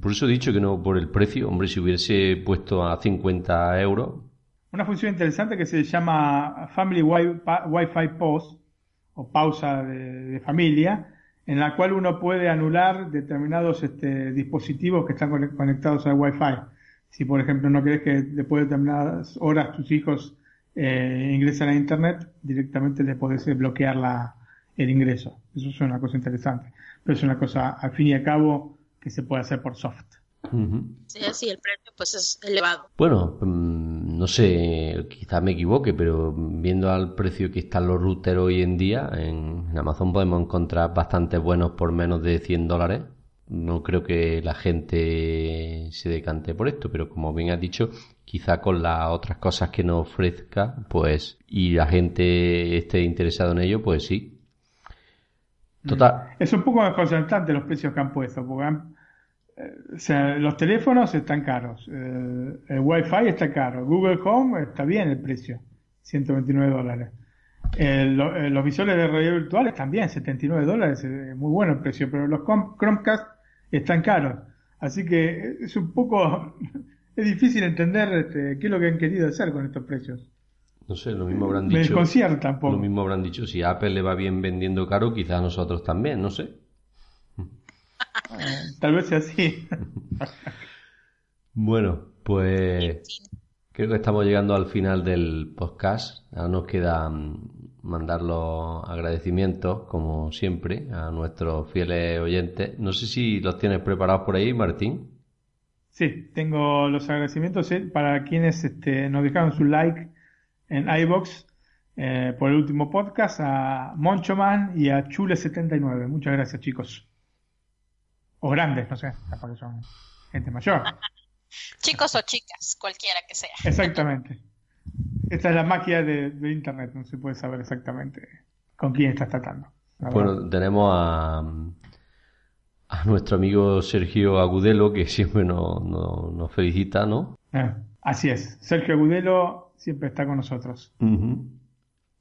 Por eso he dicho que no por el precio. Hombre, si hubiese puesto a 50 euros. Una función interesante que se llama Family Wi-Fi Pause o pausa de, familia, en la cual uno puede anular determinados este, dispositivos que están conectados al Wi-Fi. Si, por ejemplo, no querés que después de determinadas horas tus hijos eh, ingresen a Internet, directamente les podés bloquear la, el ingreso. Eso es una cosa interesante. Pero es una cosa, al fin y al cabo, que se puede hacer por soft. Sí, sí, el precio pues es elevado. Bueno, mm, no sé, quizás me equivoque, pero viendo al precio que están los routers hoy en día, en, Amazon podemos encontrar bastante buenos por menos de 100 dólares. No creo que la gente se decante por esto, pero como bien has dicho, quizá con las otras cosas que nos ofrezca, pues, y la gente esté interesado en ello, pues sí. Total. Es un poco desconcertante los precios que han puesto, porque han, o sea, los teléfonos están caros, eh, el Wi-Fi está caro, Google Home está bien el precio, 129 dólares. Eh, los visores de realidad virtual también, 79 dólares, muy bueno el precio, pero los Chromecast están caros. Así que es un poco, es difícil entender este, qué es lo que han querido hacer con estos precios. No sé, lo mismo habrán dicho. Me Lo mismo habrán dicho, si Apple le va bien vendiendo caro, quizás nosotros también, no sé. Tal vez sea así. bueno, pues creo que estamos llegando al final del podcast. Ahora nos queda mm, mandar los agradecimientos, como siempre, a nuestros fieles oyentes. No sé si los tienes preparados por ahí, Martín. Sí, tengo los agradecimientos eh, para quienes este, nos dejaron su like en iBox eh, por el último podcast, a Monchoman y a Chule79. Muchas gracias, chicos. O grandes, no sé, capaz son gente mayor. Chicos o chicas, cualquiera que sea. Exactamente. Esta es la magia de, Internet, no se puede saber exactamente con quién estás tratando. Bueno, tenemos a, a nuestro amigo Sergio Agudelo, que siempre nos, felicita, ¿no? Ah, así es. Sergio Agudelo siempre está con nosotros.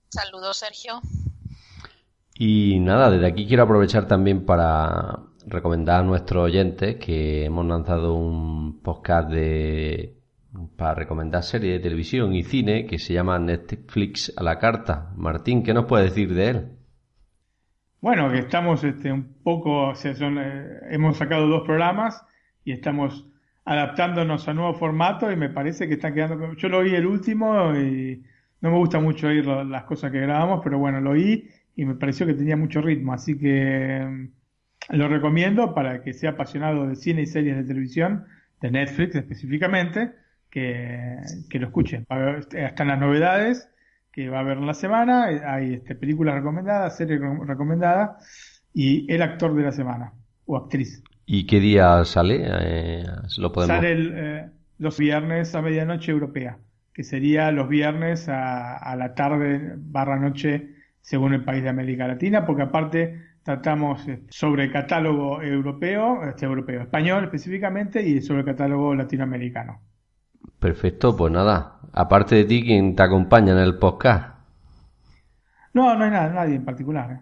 Saludos, Sergio. Y nada, desde aquí quiero aprovechar también para recomendar a nuestros oyentes que hemos lanzado un podcast de para recomendar series de televisión y cine que se llama Netflix a la carta. Martín, ¿qué nos puede decir de él? Bueno, que estamos este, un poco, o sea, eh, hemos sacado dos programas y estamos adaptándonos a nuevo formato y me parece que están quedando. Yo lo oí el último y no me gusta mucho oír las cosas que grabamos, pero bueno, lo oí y me pareció que tenía mucho ritmo, así que lo recomiendo para que sea apasionado de cine y series de televisión, de Netflix específicamente, que, lo escuche. Están las novedades que va a haber en la semana, hay este, películas recomendadas, series recomendadas y el actor de la semana o actriz. ¿Y qué día sale? Eh, lo podemos... Sale el, eh, los viernes a medianoche europea, que sería los viernes a, a la tarde barra noche según el país de América Latina, porque aparte tratamos eh, sobre el catálogo europeo, este europeo, español específicamente, y sobre el catálogo latinoamericano. Perfecto, pues nada. Aparte de ti, ¿quién te acompaña en el podcast? No, no hay nada, nadie en particular. ¿eh?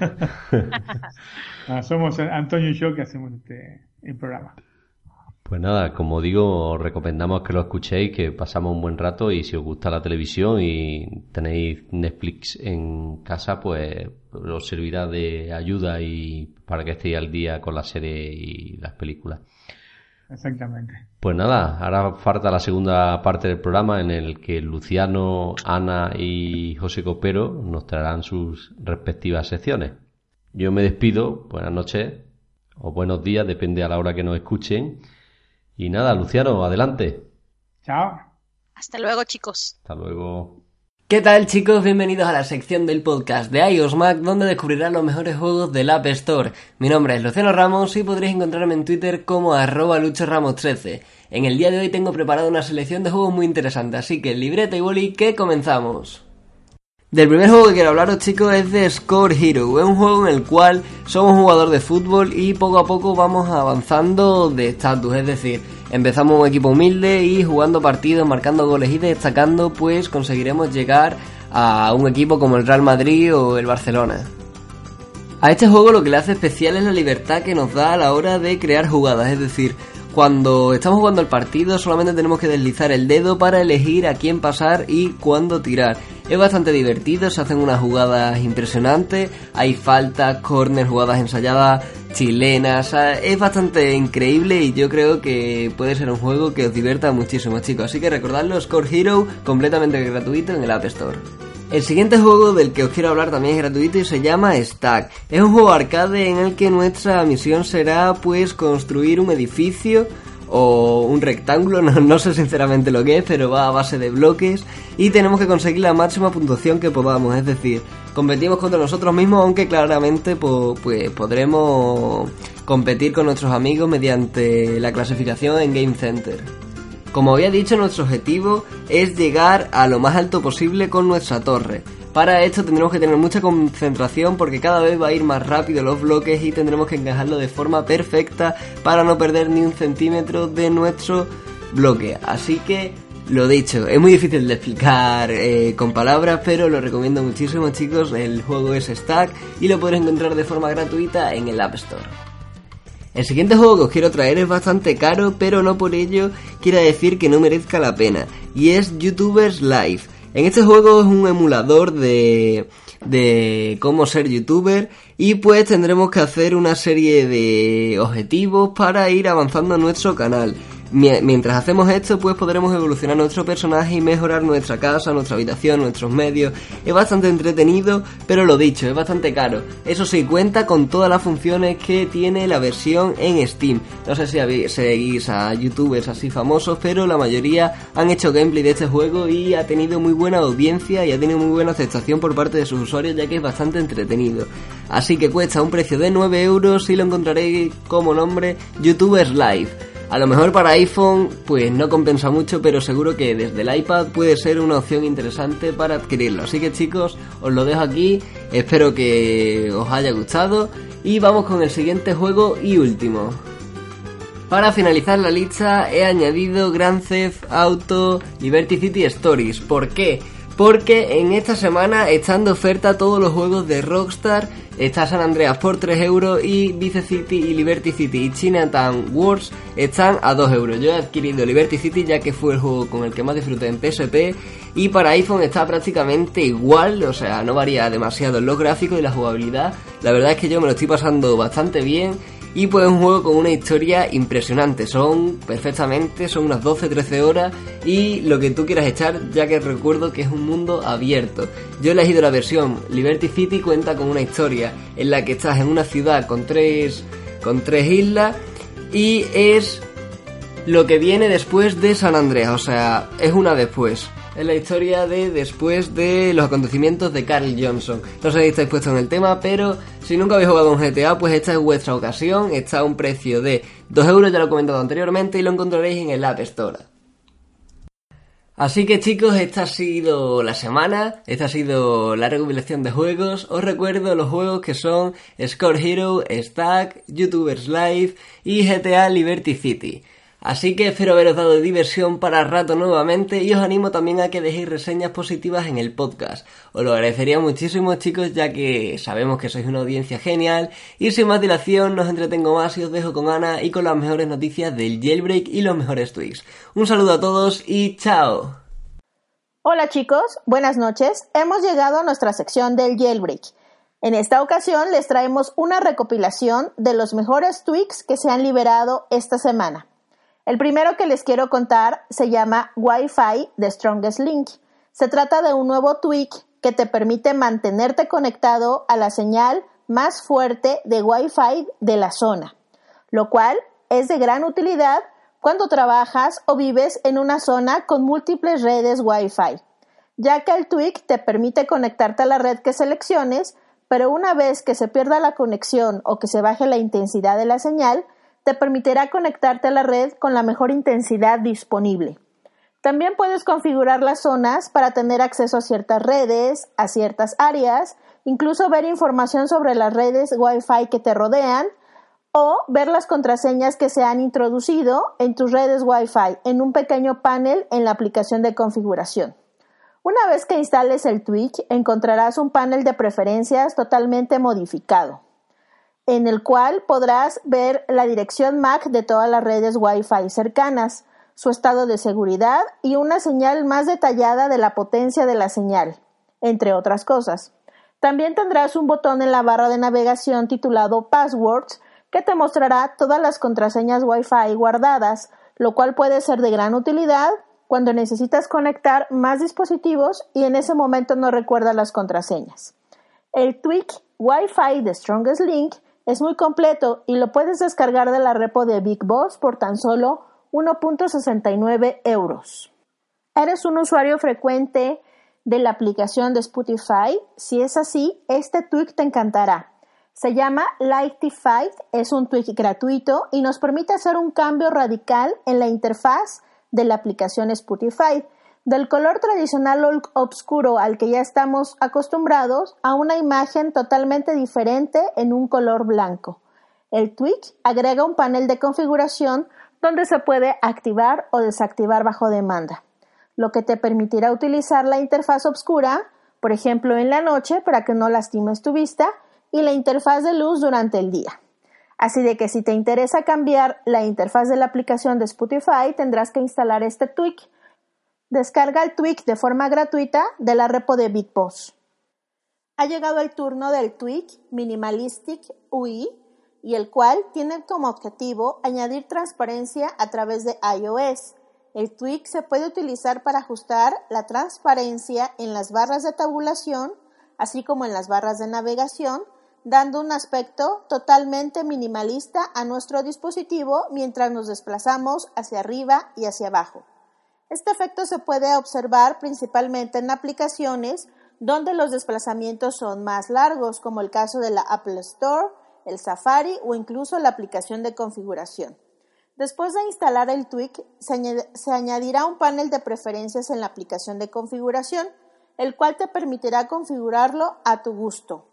no, somos Antonio y yo que hacemos este el programa. Pues nada, como digo, os recomendamos que lo escuchéis, que pasamos un buen rato y si os gusta la televisión y tenéis Netflix en casa, pues os servirá de ayuda y para que estéis al día con la serie y las películas. Exactamente. Pues nada, ahora falta la segunda parte del programa en el que Luciano, Ana y José Copero nos traerán sus respectivas secciones. Yo me despido, buenas noches o buenos días, depende a la hora que nos escuchen. Y nada, Luciano, adelante. Chao. Hasta luego, chicos. Hasta luego. ¿Qué tal chicos? Bienvenidos a la sección del podcast de iOS Mac donde descubrirán los mejores juegos del App Store. Mi nombre es Luciano Ramos y podréis encontrarme en Twitter como arroba luchoramos13. En el día de hoy tengo preparada una selección de juegos muy interesante, así que libreta y boli que comenzamos. Del primer juego que quiero hablaros chicos es de Score Hero, es un juego en el cual somos un jugador de fútbol y poco a poco vamos avanzando de estatus, es decir, empezamos un equipo humilde y jugando partidos, marcando goles y destacando pues conseguiremos llegar a un equipo como el Real Madrid o el Barcelona. A este juego lo que le hace especial es la libertad que nos da a la hora de crear jugadas, es decir, cuando estamos jugando el partido solamente tenemos que deslizar el dedo para elegir a quién pasar y cuándo tirar. Es bastante divertido, se hacen unas jugadas impresionantes, hay faltas, corners, jugadas ensayadas, chilenas, es bastante increíble y yo creo que puede ser un juego que os divierta muchísimo chicos, así que recordadlo, Score Hero completamente gratuito en el App Store. El siguiente juego del que os quiero hablar también es gratuito y se llama Stack. Es un juego arcade en el que nuestra misión será pues construir un edificio o un rectángulo, no, sé sinceramente lo que es, pero va a base de bloques y tenemos que conseguir la máxima puntuación que podamos, es decir, competimos contra nosotros mismos, aunque claramente pues podremos competir con nuestros amigos mediante la clasificación en Game Center. Como había dicho, nuestro objetivo es llegar a lo más alto posible con nuestra torre. Para esto tendremos que tener mucha concentración porque cada vez va a ir más rápido los bloques y tendremos que encajarlo de forma perfecta para no perder ni un centímetro de nuestro bloque. Así que lo dicho, es muy difícil de explicar eh, con palabras, pero lo recomiendo muchísimo chicos. El juego es Stack y lo podréis encontrar de forma gratuita en el App Store. El siguiente juego que os quiero traer es bastante caro, pero no por ello quiera decir que no merezca la pena, y es YouTubers Live. En este juego es un emulador de, de cómo ser youtuber y pues tendremos que hacer una serie de objetivos para ir avanzando en nuestro canal. Mientras hacemos esto, pues podremos evolucionar nuestro personaje y mejorar nuestra casa, nuestra habitación, nuestros medios. Es bastante entretenido, pero lo dicho, es bastante caro. Eso sí, cuenta con todas las funciones que tiene la versión en Steam. No sé si seguís a youtubers así famosos, pero la mayoría han hecho gameplay de este juego y ha tenido muy buena audiencia y ha tenido muy buena aceptación por parte de sus usuarios, ya que es bastante entretenido. Así que cuesta un precio de 9 euros y lo encontraréis como nombre YouTubers Live. A lo mejor para iPhone pues no compensa mucho, pero seguro que desde el iPad puede ser una opción interesante para adquirirlo. Así que chicos, os lo dejo aquí, espero que os haya gustado y vamos con el siguiente juego y último. Para finalizar la lista he añadido Grand Theft Auto Liberty City Stories. ¿Por qué? Porque en esta semana están de oferta todos los juegos de Rockstar está San Andreas por 3 euros y Vice City y Liberty City y Chinatown Wars están a 2 euros. Yo he adquirido Liberty City ya que fue el juego con el que más disfruté en PSP y para iPhone está prácticamente igual, o sea, no varía demasiado en los gráficos y la jugabilidad. La verdad es que yo me lo estoy pasando bastante bien y pues es un juego con una historia impresionante. Son perfectamente, son unas 12-13 horas y lo que tú quieras echar, ya que recuerdo que es un mundo abierto. Yo he elegido la versión Liberty City, cuenta con una historia en la que estás en una ciudad con tres, con tres islas y es lo que viene después de San Andreas, o sea, es una después. Es la historia de después de los acontecimientos de Carl Johnson. No sé si estáis puestos en el tema, pero si nunca habéis jugado un GTA, pues esta es vuestra ocasión. Está a un precio de 2 euros, ya lo he comentado anteriormente, y lo encontraréis en el App Store. Así que chicos, esta ha sido la semana, esta ha sido la recopilación de juegos. Os recuerdo los juegos que son Score Hero, Stack, YouTubers Live y GTA Liberty City. Así que espero haberos dado diversión para rato nuevamente y os animo también a que dejéis reseñas positivas en el podcast. Os lo agradecería muchísimo chicos ya que sabemos que sois una audiencia genial y sin más dilación no os entretengo más y os dejo con Ana y con las mejores noticias del jailbreak y los mejores tweaks. Un saludo a todos y chao. Hola chicos, buenas noches. Hemos llegado a nuestra sección del jailbreak. En esta ocasión les traemos una recopilación de los mejores tweaks que se han liberado esta semana. El primero que les quiero contar se llama Wi-Fi The Strongest Link. Se trata de un nuevo tweak que te permite mantenerte conectado a la señal más fuerte de Wi-Fi de la zona, lo cual es de gran utilidad cuando trabajas o vives en una zona con múltiples redes Wi-Fi, ya que el tweak te permite conectarte a la red que selecciones, pero una vez que se pierda la conexión o que se baje la intensidad de la señal, te permitirá conectarte a la red con la mejor intensidad disponible. También puedes configurar las zonas para tener acceso a ciertas redes, a ciertas áreas, incluso ver información sobre las redes Wi-Fi que te rodean o ver las contraseñas que se han introducido en tus redes Wi-Fi en un pequeño panel en la aplicación de configuración. Una vez que instales el Twitch, encontrarás un panel de preferencias totalmente modificado en el cual podrás ver la dirección MAC de todas las redes Wi-Fi cercanas, su estado de seguridad y una señal más detallada de la potencia de la señal, entre otras cosas. También tendrás un botón en la barra de navegación titulado Passwords que te mostrará todas las contraseñas Wi-Fi guardadas, lo cual puede ser de gran utilidad cuando necesitas conectar más dispositivos y en ese momento no recuerdas las contraseñas. El Tweak Wi-Fi The Strongest Link es muy completo y lo puedes descargar de la repo de Big Boss por tan solo 1.69 euros. ¿Eres un usuario frecuente de la aplicación de Spotify? Si es así, este tweak te encantará. Se llama Lightify, es un tweak gratuito y nos permite hacer un cambio radical en la interfaz de la aplicación Spotify del color tradicional oscuro al que ya estamos acostumbrados a una imagen totalmente diferente en un color blanco. El tweak agrega un panel de configuración donde se puede activar o desactivar bajo demanda, lo que te permitirá utilizar la interfaz oscura, por ejemplo en la noche para que no lastimes tu vista, y la interfaz de luz durante el día. Así de que si te interesa cambiar la interfaz de la aplicación de Spotify, tendrás que instalar este tweak Descarga el tweak de forma gratuita de la repo de BitBoss. Ha llegado el turno del tweak Minimalistic UI y el cual tiene como objetivo añadir transparencia a través de iOS. El tweak se puede utilizar para ajustar la transparencia en las barras de tabulación, así como en las barras de navegación, dando un aspecto totalmente minimalista a nuestro dispositivo mientras nos desplazamos hacia arriba y hacia abajo. Este efecto se puede observar principalmente en aplicaciones donde los desplazamientos son más largos, como el caso de la Apple Store, el Safari o incluso la aplicación de configuración. Después de instalar el tweak, se, añadirá un panel de preferencias en la aplicación de configuración, el cual te permitirá configurarlo a tu gusto.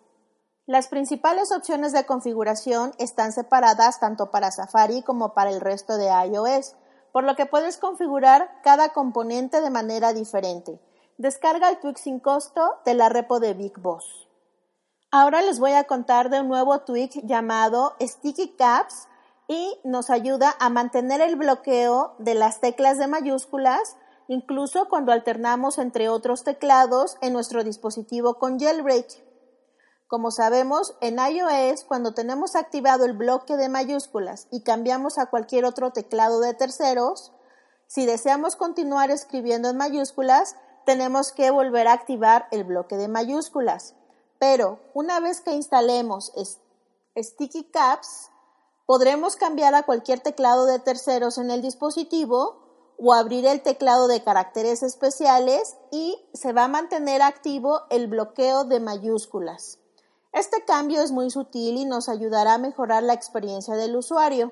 Las principales opciones de configuración están separadas tanto para Safari como para el resto de iOS por lo que puedes configurar cada componente de manera diferente. Descarga el tweak sin costo de la repo de Big Boss. Ahora les voy a contar de un nuevo tweak llamado Sticky Caps y nos ayuda a mantener el bloqueo de las teclas de mayúsculas incluso cuando alternamos entre otros teclados en nuestro dispositivo con jailbreak. Como sabemos, en iOS, cuando tenemos activado el bloque de mayúsculas y cambiamos a cualquier otro teclado de terceros, si deseamos continuar escribiendo en mayúsculas, tenemos que volver a activar el bloque de mayúsculas. Pero una vez que instalemos Sticky Caps, Podremos cambiar a cualquier teclado de terceros en el dispositivo o abrir el teclado de caracteres especiales y se va a mantener activo el bloqueo de mayúsculas. Este cambio es muy sutil y nos ayudará a mejorar la experiencia del usuario.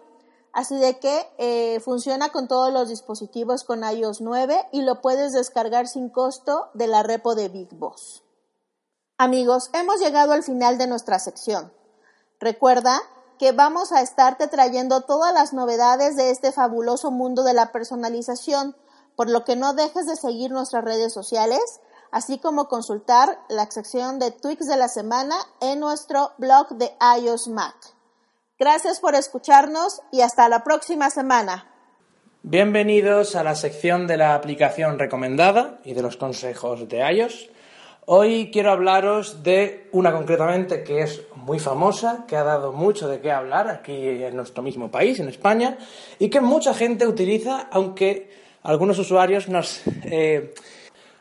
Así de que eh, funciona con todos los dispositivos con iOS 9 y lo puedes descargar sin costo de la repo de Big Boss. Amigos, hemos llegado al final de nuestra sección. Recuerda que vamos a estarte trayendo todas las novedades de este fabuloso mundo de la personalización, por lo que no dejes de seguir nuestras redes sociales, así como consultar la sección de tweaks de la semana en nuestro blog de iOS Mac. Gracias por escucharnos y hasta la próxima semana. Bienvenidos a la sección de la aplicación recomendada y de los consejos de iOS. Hoy quiero hablaros de una concretamente que es muy famosa, que ha dado mucho de qué hablar aquí en nuestro mismo país, en España, y que mucha gente utiliza, aunque algunos usuarios nos, eh,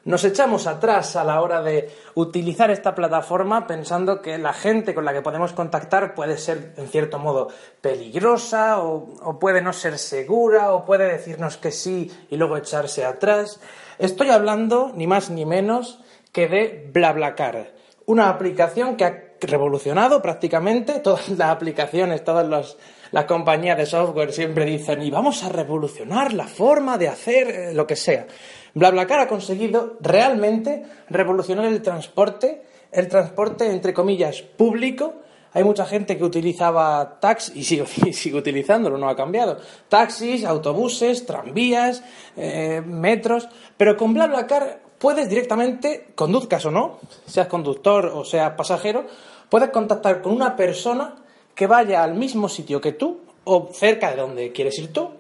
nos echamos atrás a la hora de utilizar esta plataforma pensando que la gente con la que podemos contactar puede ser en cierto modo peligrosa o, puede no ser segura o puede decirnos que sí y luego echarse atrás. Estoy hablando ni más ni menos que de BlaBlaCar, una aplicación que ha revolucionado prácticamente todas las aplicaciones, todas las compañías de software siempre dicen y vamos a revolucionar la forma de hacer eh, lo que sea. BlaBlaCar ha conseguido realmente revolucionar el transporte, el transporte entre comillas público. Hay mucha gente que utilizaba taxis y sigue, utilizándolo, no ha cambiado. Taxis, autobuses, tranvías, eh, metros, pero con BlaBlaCar puedes directamente, conduzcas o no, seas conductor o seas pasajero, puedes contactar con una persona que vaya al mismo sitio que tú o cerca de donde quieres ir tú.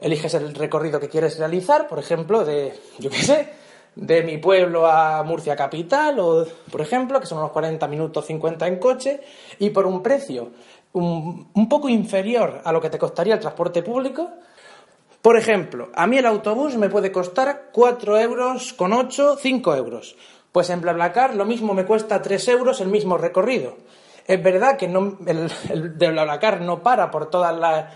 Eliges el recorrido que quieres realizar, por ejemplo, de, yo qué sé, de mi pueblo a Murcia capital, o por ejemplo, que son unos 40 minutos 50 en coche, y por un precio un, un poco inferior a lo que te costaría el transporte público, por ejemplo, a mí el autobús me puede costar 4 euros con 8, 5 euros. Pues en BlaBlaCar lo mismo me cuesta 3 euros el mismo recorrido. Es verdad que no, el, de BlaBlaCar no para por todas las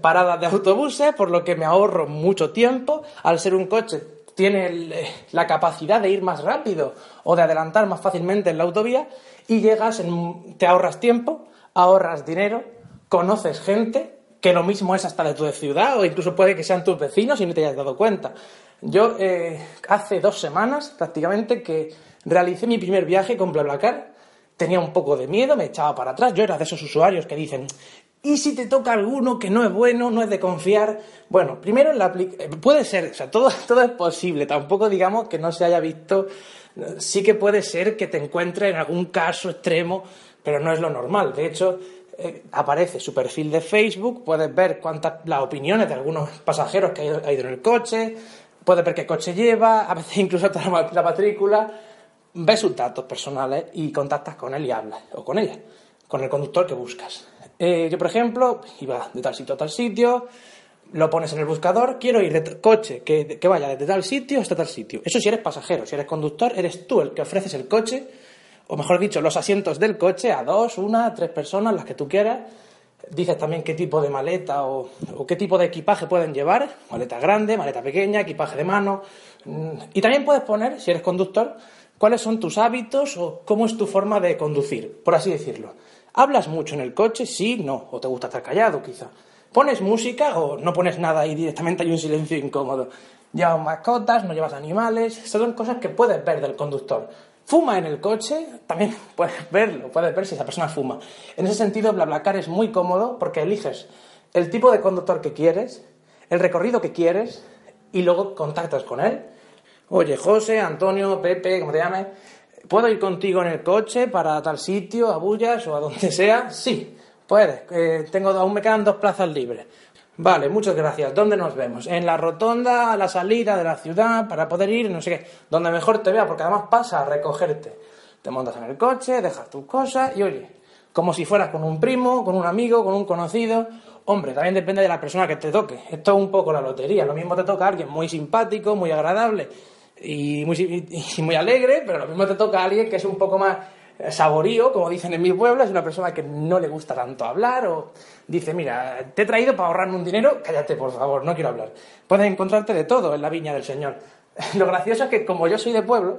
paradas de autobuses, por lo que me ahorro mucho tiempo. Al ser un coche tiene eh, la capacidad de ir más rápido o de adelantar más fácilmente en la autovía y llegas, en, te ahorras tiempo, ahorras dinero, conoces gente que lo mismo es hasta de tu ciudad o incluso puede que sean tus vecinos y no te hayas dado cuenta. Yo eh, hace dos semanas prácticamente que realicé mi primer viaje con BlaBlaCar. Tenía un poco de miedo, me echaba para atrás. Yo era de esos usuarios que dicen, ¿y si te toca alguno que no es bueno, no es de confiar? Bueno, primero en la eh, puede ser, o sea, todo, todo es posible. Tampoco digamos que no se haya visto. Sí que puede ser que te encuentres en algún caso extremo, pero no es lo normal. De hecho, eh, aparece su perfil de Facebook, puedes ver cuántas las opiniones de algunos pasajeros que ha ido en el coche, puedes ver qué coche lleva, a veces incluso la matrícula, ves sus datos personales y contactas con él y hablas, o con ella, con el conductor que buscas. Eh, yo, por ejemplo, iba de tal sitio a tal sitio, lo pones en el buscador, quiero ir de coche que, que vaya de tal sitio hasta tal sitio. Eso si eres pasajero, si eres conductor, eres tú el que ofreces el coche o mejor dicho, los asientos del coche a dos, una, tres personas, las que tú quieras. Dices también qué tipo de maleta o, qué tipo de equipaje pueden llevar, maleta grande, maleta pequeña, equipaje de mano. Mm, y también puedes poner, si eres conductor, cuáles son tus hábitos o cómo es tu forma de conducir, por así decirlo. ¿Hablas mucho en el coche? Sí, no, o te gusta estar callado quizá. ¿Pones música o no pones nada y directamente hay un silencio incómodo? ¿Llevas mascotas? ¿No llevas animales? Son cosas que puedes ver del conductor fuma en el coche, también puedes verlo, puedes ver si esa persona fuma. En ese sentido, BlaBlaCar es muy cómodo porque eliges el tipo de conductor que quieres, el recorrido que quieres y luego contactas con él. Oye, José, Antonio, Pepe, como te llames, ¿puedo ir contigo en el coche para tal sitio, a Bullas o a donde sea? Sí, puedes. Eh, tengo, aún me quedan dos plazas libres. Vale, muchas gracias. ¿Dónde nos vemos? En la rotonda, a la salida de la ciudad, para poder ir, no sé qué. Donde mejor te vea, porque además pasa a recogerte. Te montas en el coche, dejas tus cosas y oye, como si fueras con un primo, con un amigo, con un conocido. Hombre, también depende de la persona que te toque. Esto es un poco la lotería. Lo mismo te toca a alguien muy simpático, muy agradable y muy, alegre, pero lo mismo te toca a alguien que es un poco más saborío, como dicen en mi pueblo, es una persona que no le gusta tanto hablar o dice, mira, te he traído para ahorrarme un dinero, cállate por favor, no quiero hablar. Puedes encontrarte de todo en la viña del Señor. Lo gracioso es que como yo soy de pueblo,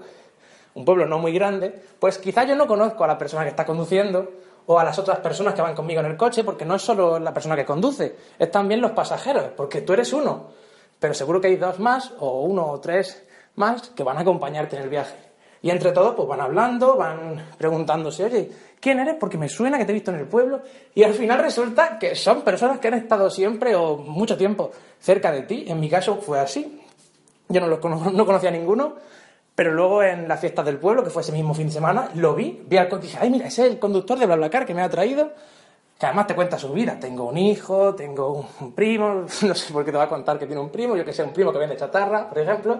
un pueblo no muy grande, pues quizá yo no conozco a la persona que está conduciendo o a las otras personas que van conmigo en el coche, porque no es solo la persona que conduce, es también los pasajeros, porque tú eres uno, pero seguro que hay dos más o uno o tres más que van a acompañarte en el viaje. Y entre todos, pues van hablando, van preguntándose, oye, ¿quién eres? Porque me suena que te he visto en el pueblo. Y al final resulta que son personas que han estado siempre o mucho tiempo cerca de ti. En mi caso fue así. Yo no, los no conocía a ninguno, pero luego en las fiestas del pueblo, que fue ese mismo fin de semana, lo vi, vi al coche y dije, ay, mira, ese es el conductor de BlaBlaCar que me ha traído que además te cuenta su vida. Tengo un hijo, tengo un primo, no sé por qué te va a contar que tiene un primo, yo que sé, un primo que vende chatarra, por ejemplo.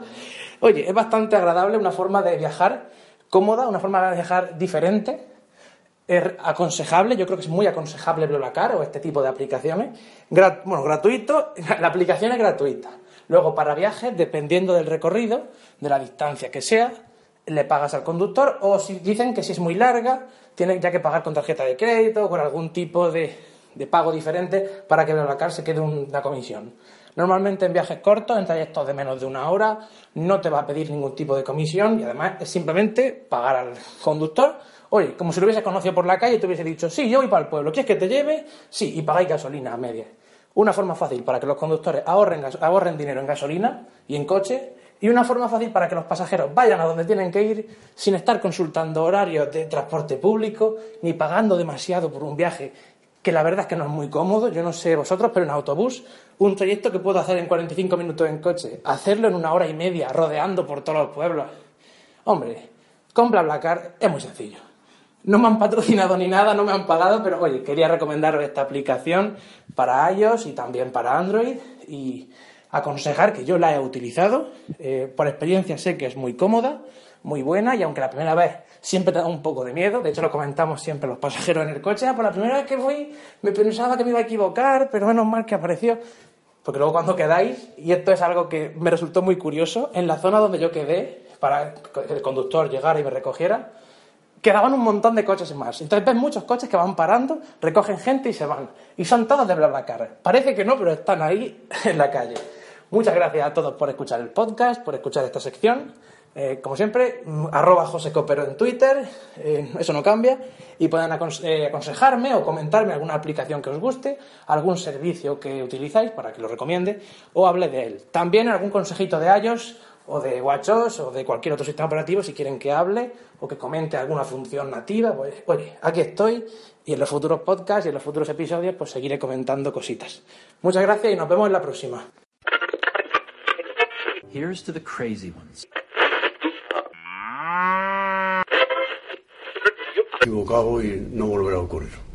Oye, es bastante agradable, una forma de viajar cómoda, una forma de viajar diferente, es aconsejable, yo creo que es muy aconsejable BlaBlaCar o este tipo de aplicaciones. bueno, gratuito, la aplicación es gratuita. Luego, para viajes, dependiendo del recorrido, de la distancia que sea, le pagas al conductor o si dicen que si es muy larga, tienen ya que pagar con tarjeta de crédito o con algún tipo de, pago diferente para que BlaBlaCar se quede una comisión. Normalmente en viajes cortos, en trayectos de menos de una hora, no te va a pedir ningún tipo de comisión y además es simplemente pagar al conductor. Oye, como si lo hubiese conocido por la calle y te hubiese dicho, sí, yo voy para el pueblo, ¿quieres que te lleve? Sí, y pagáis gasolina a media. Una forma fácil para que los conductores ahorren, ahorren dinero en gasolina y en coche y una forma fácil para que los pasajeros vayan a donde tienen que ir sin estar consultando horarios de transporte público ni pagando demasiado por un viaje que la verdad es que no es muy cómodo. Yo no sé vosotros, pero en autobús, un trayecto que puedo hacer en 45 minutos en coche, hacerlo en una hora y media rodeando por todos los pueblos. Hombre, con BlaBlaCar es muy sencillo. No me han patrocinado ni nada, no me han pagado, pero oye, quería recomendaros esta aplicación para iOS y también para Android y aconsejar que yo la he utilizado. Eh, por experiencia sé que es muy cómoda, muy buena y aunque la primera vez siempre te da un poco de miedo, de hecho lo comentamos siempre los pasajeros en el coche, ah, por la primera vez que fui me pensaba que me iba a equivocar, pero menos mal que apareció. Porque luego cuando quedáis, y esto es algo que me resultó muy curioso, en la zona donde yo quedé, para que el conductor llegara y me recogiera, quedaban un montón de coches más. Entonces ves muchos coches que van parando, recogen gente y se van. Y son todos de BlaBlaCar. Parece que no, pero están ahí en la calle. Muchas gracias a todos por escuchar el podcast, por escuchar esta sección. Eh, como siempre, arroba José Copero en Twitter, eh, eso no cambia, y pueden eh, aconsejarme o comentarme alguna aplicación que os guste, algún servicio que utilizáis para que lo recomiende o hable de él. También algún consejito de iOS o de WatchOS o de cualquier otro sistema operativo si quieren que hable o que comente alguna función nativa, pues oye, aquí estoy y en los futuros podcasts y en los futuros episodios pues seguiré comentando cositas. Muchas gracias y nos vemos en la próxima. Here's to the crazy ones. Equivocado y no volverá a ocurrir.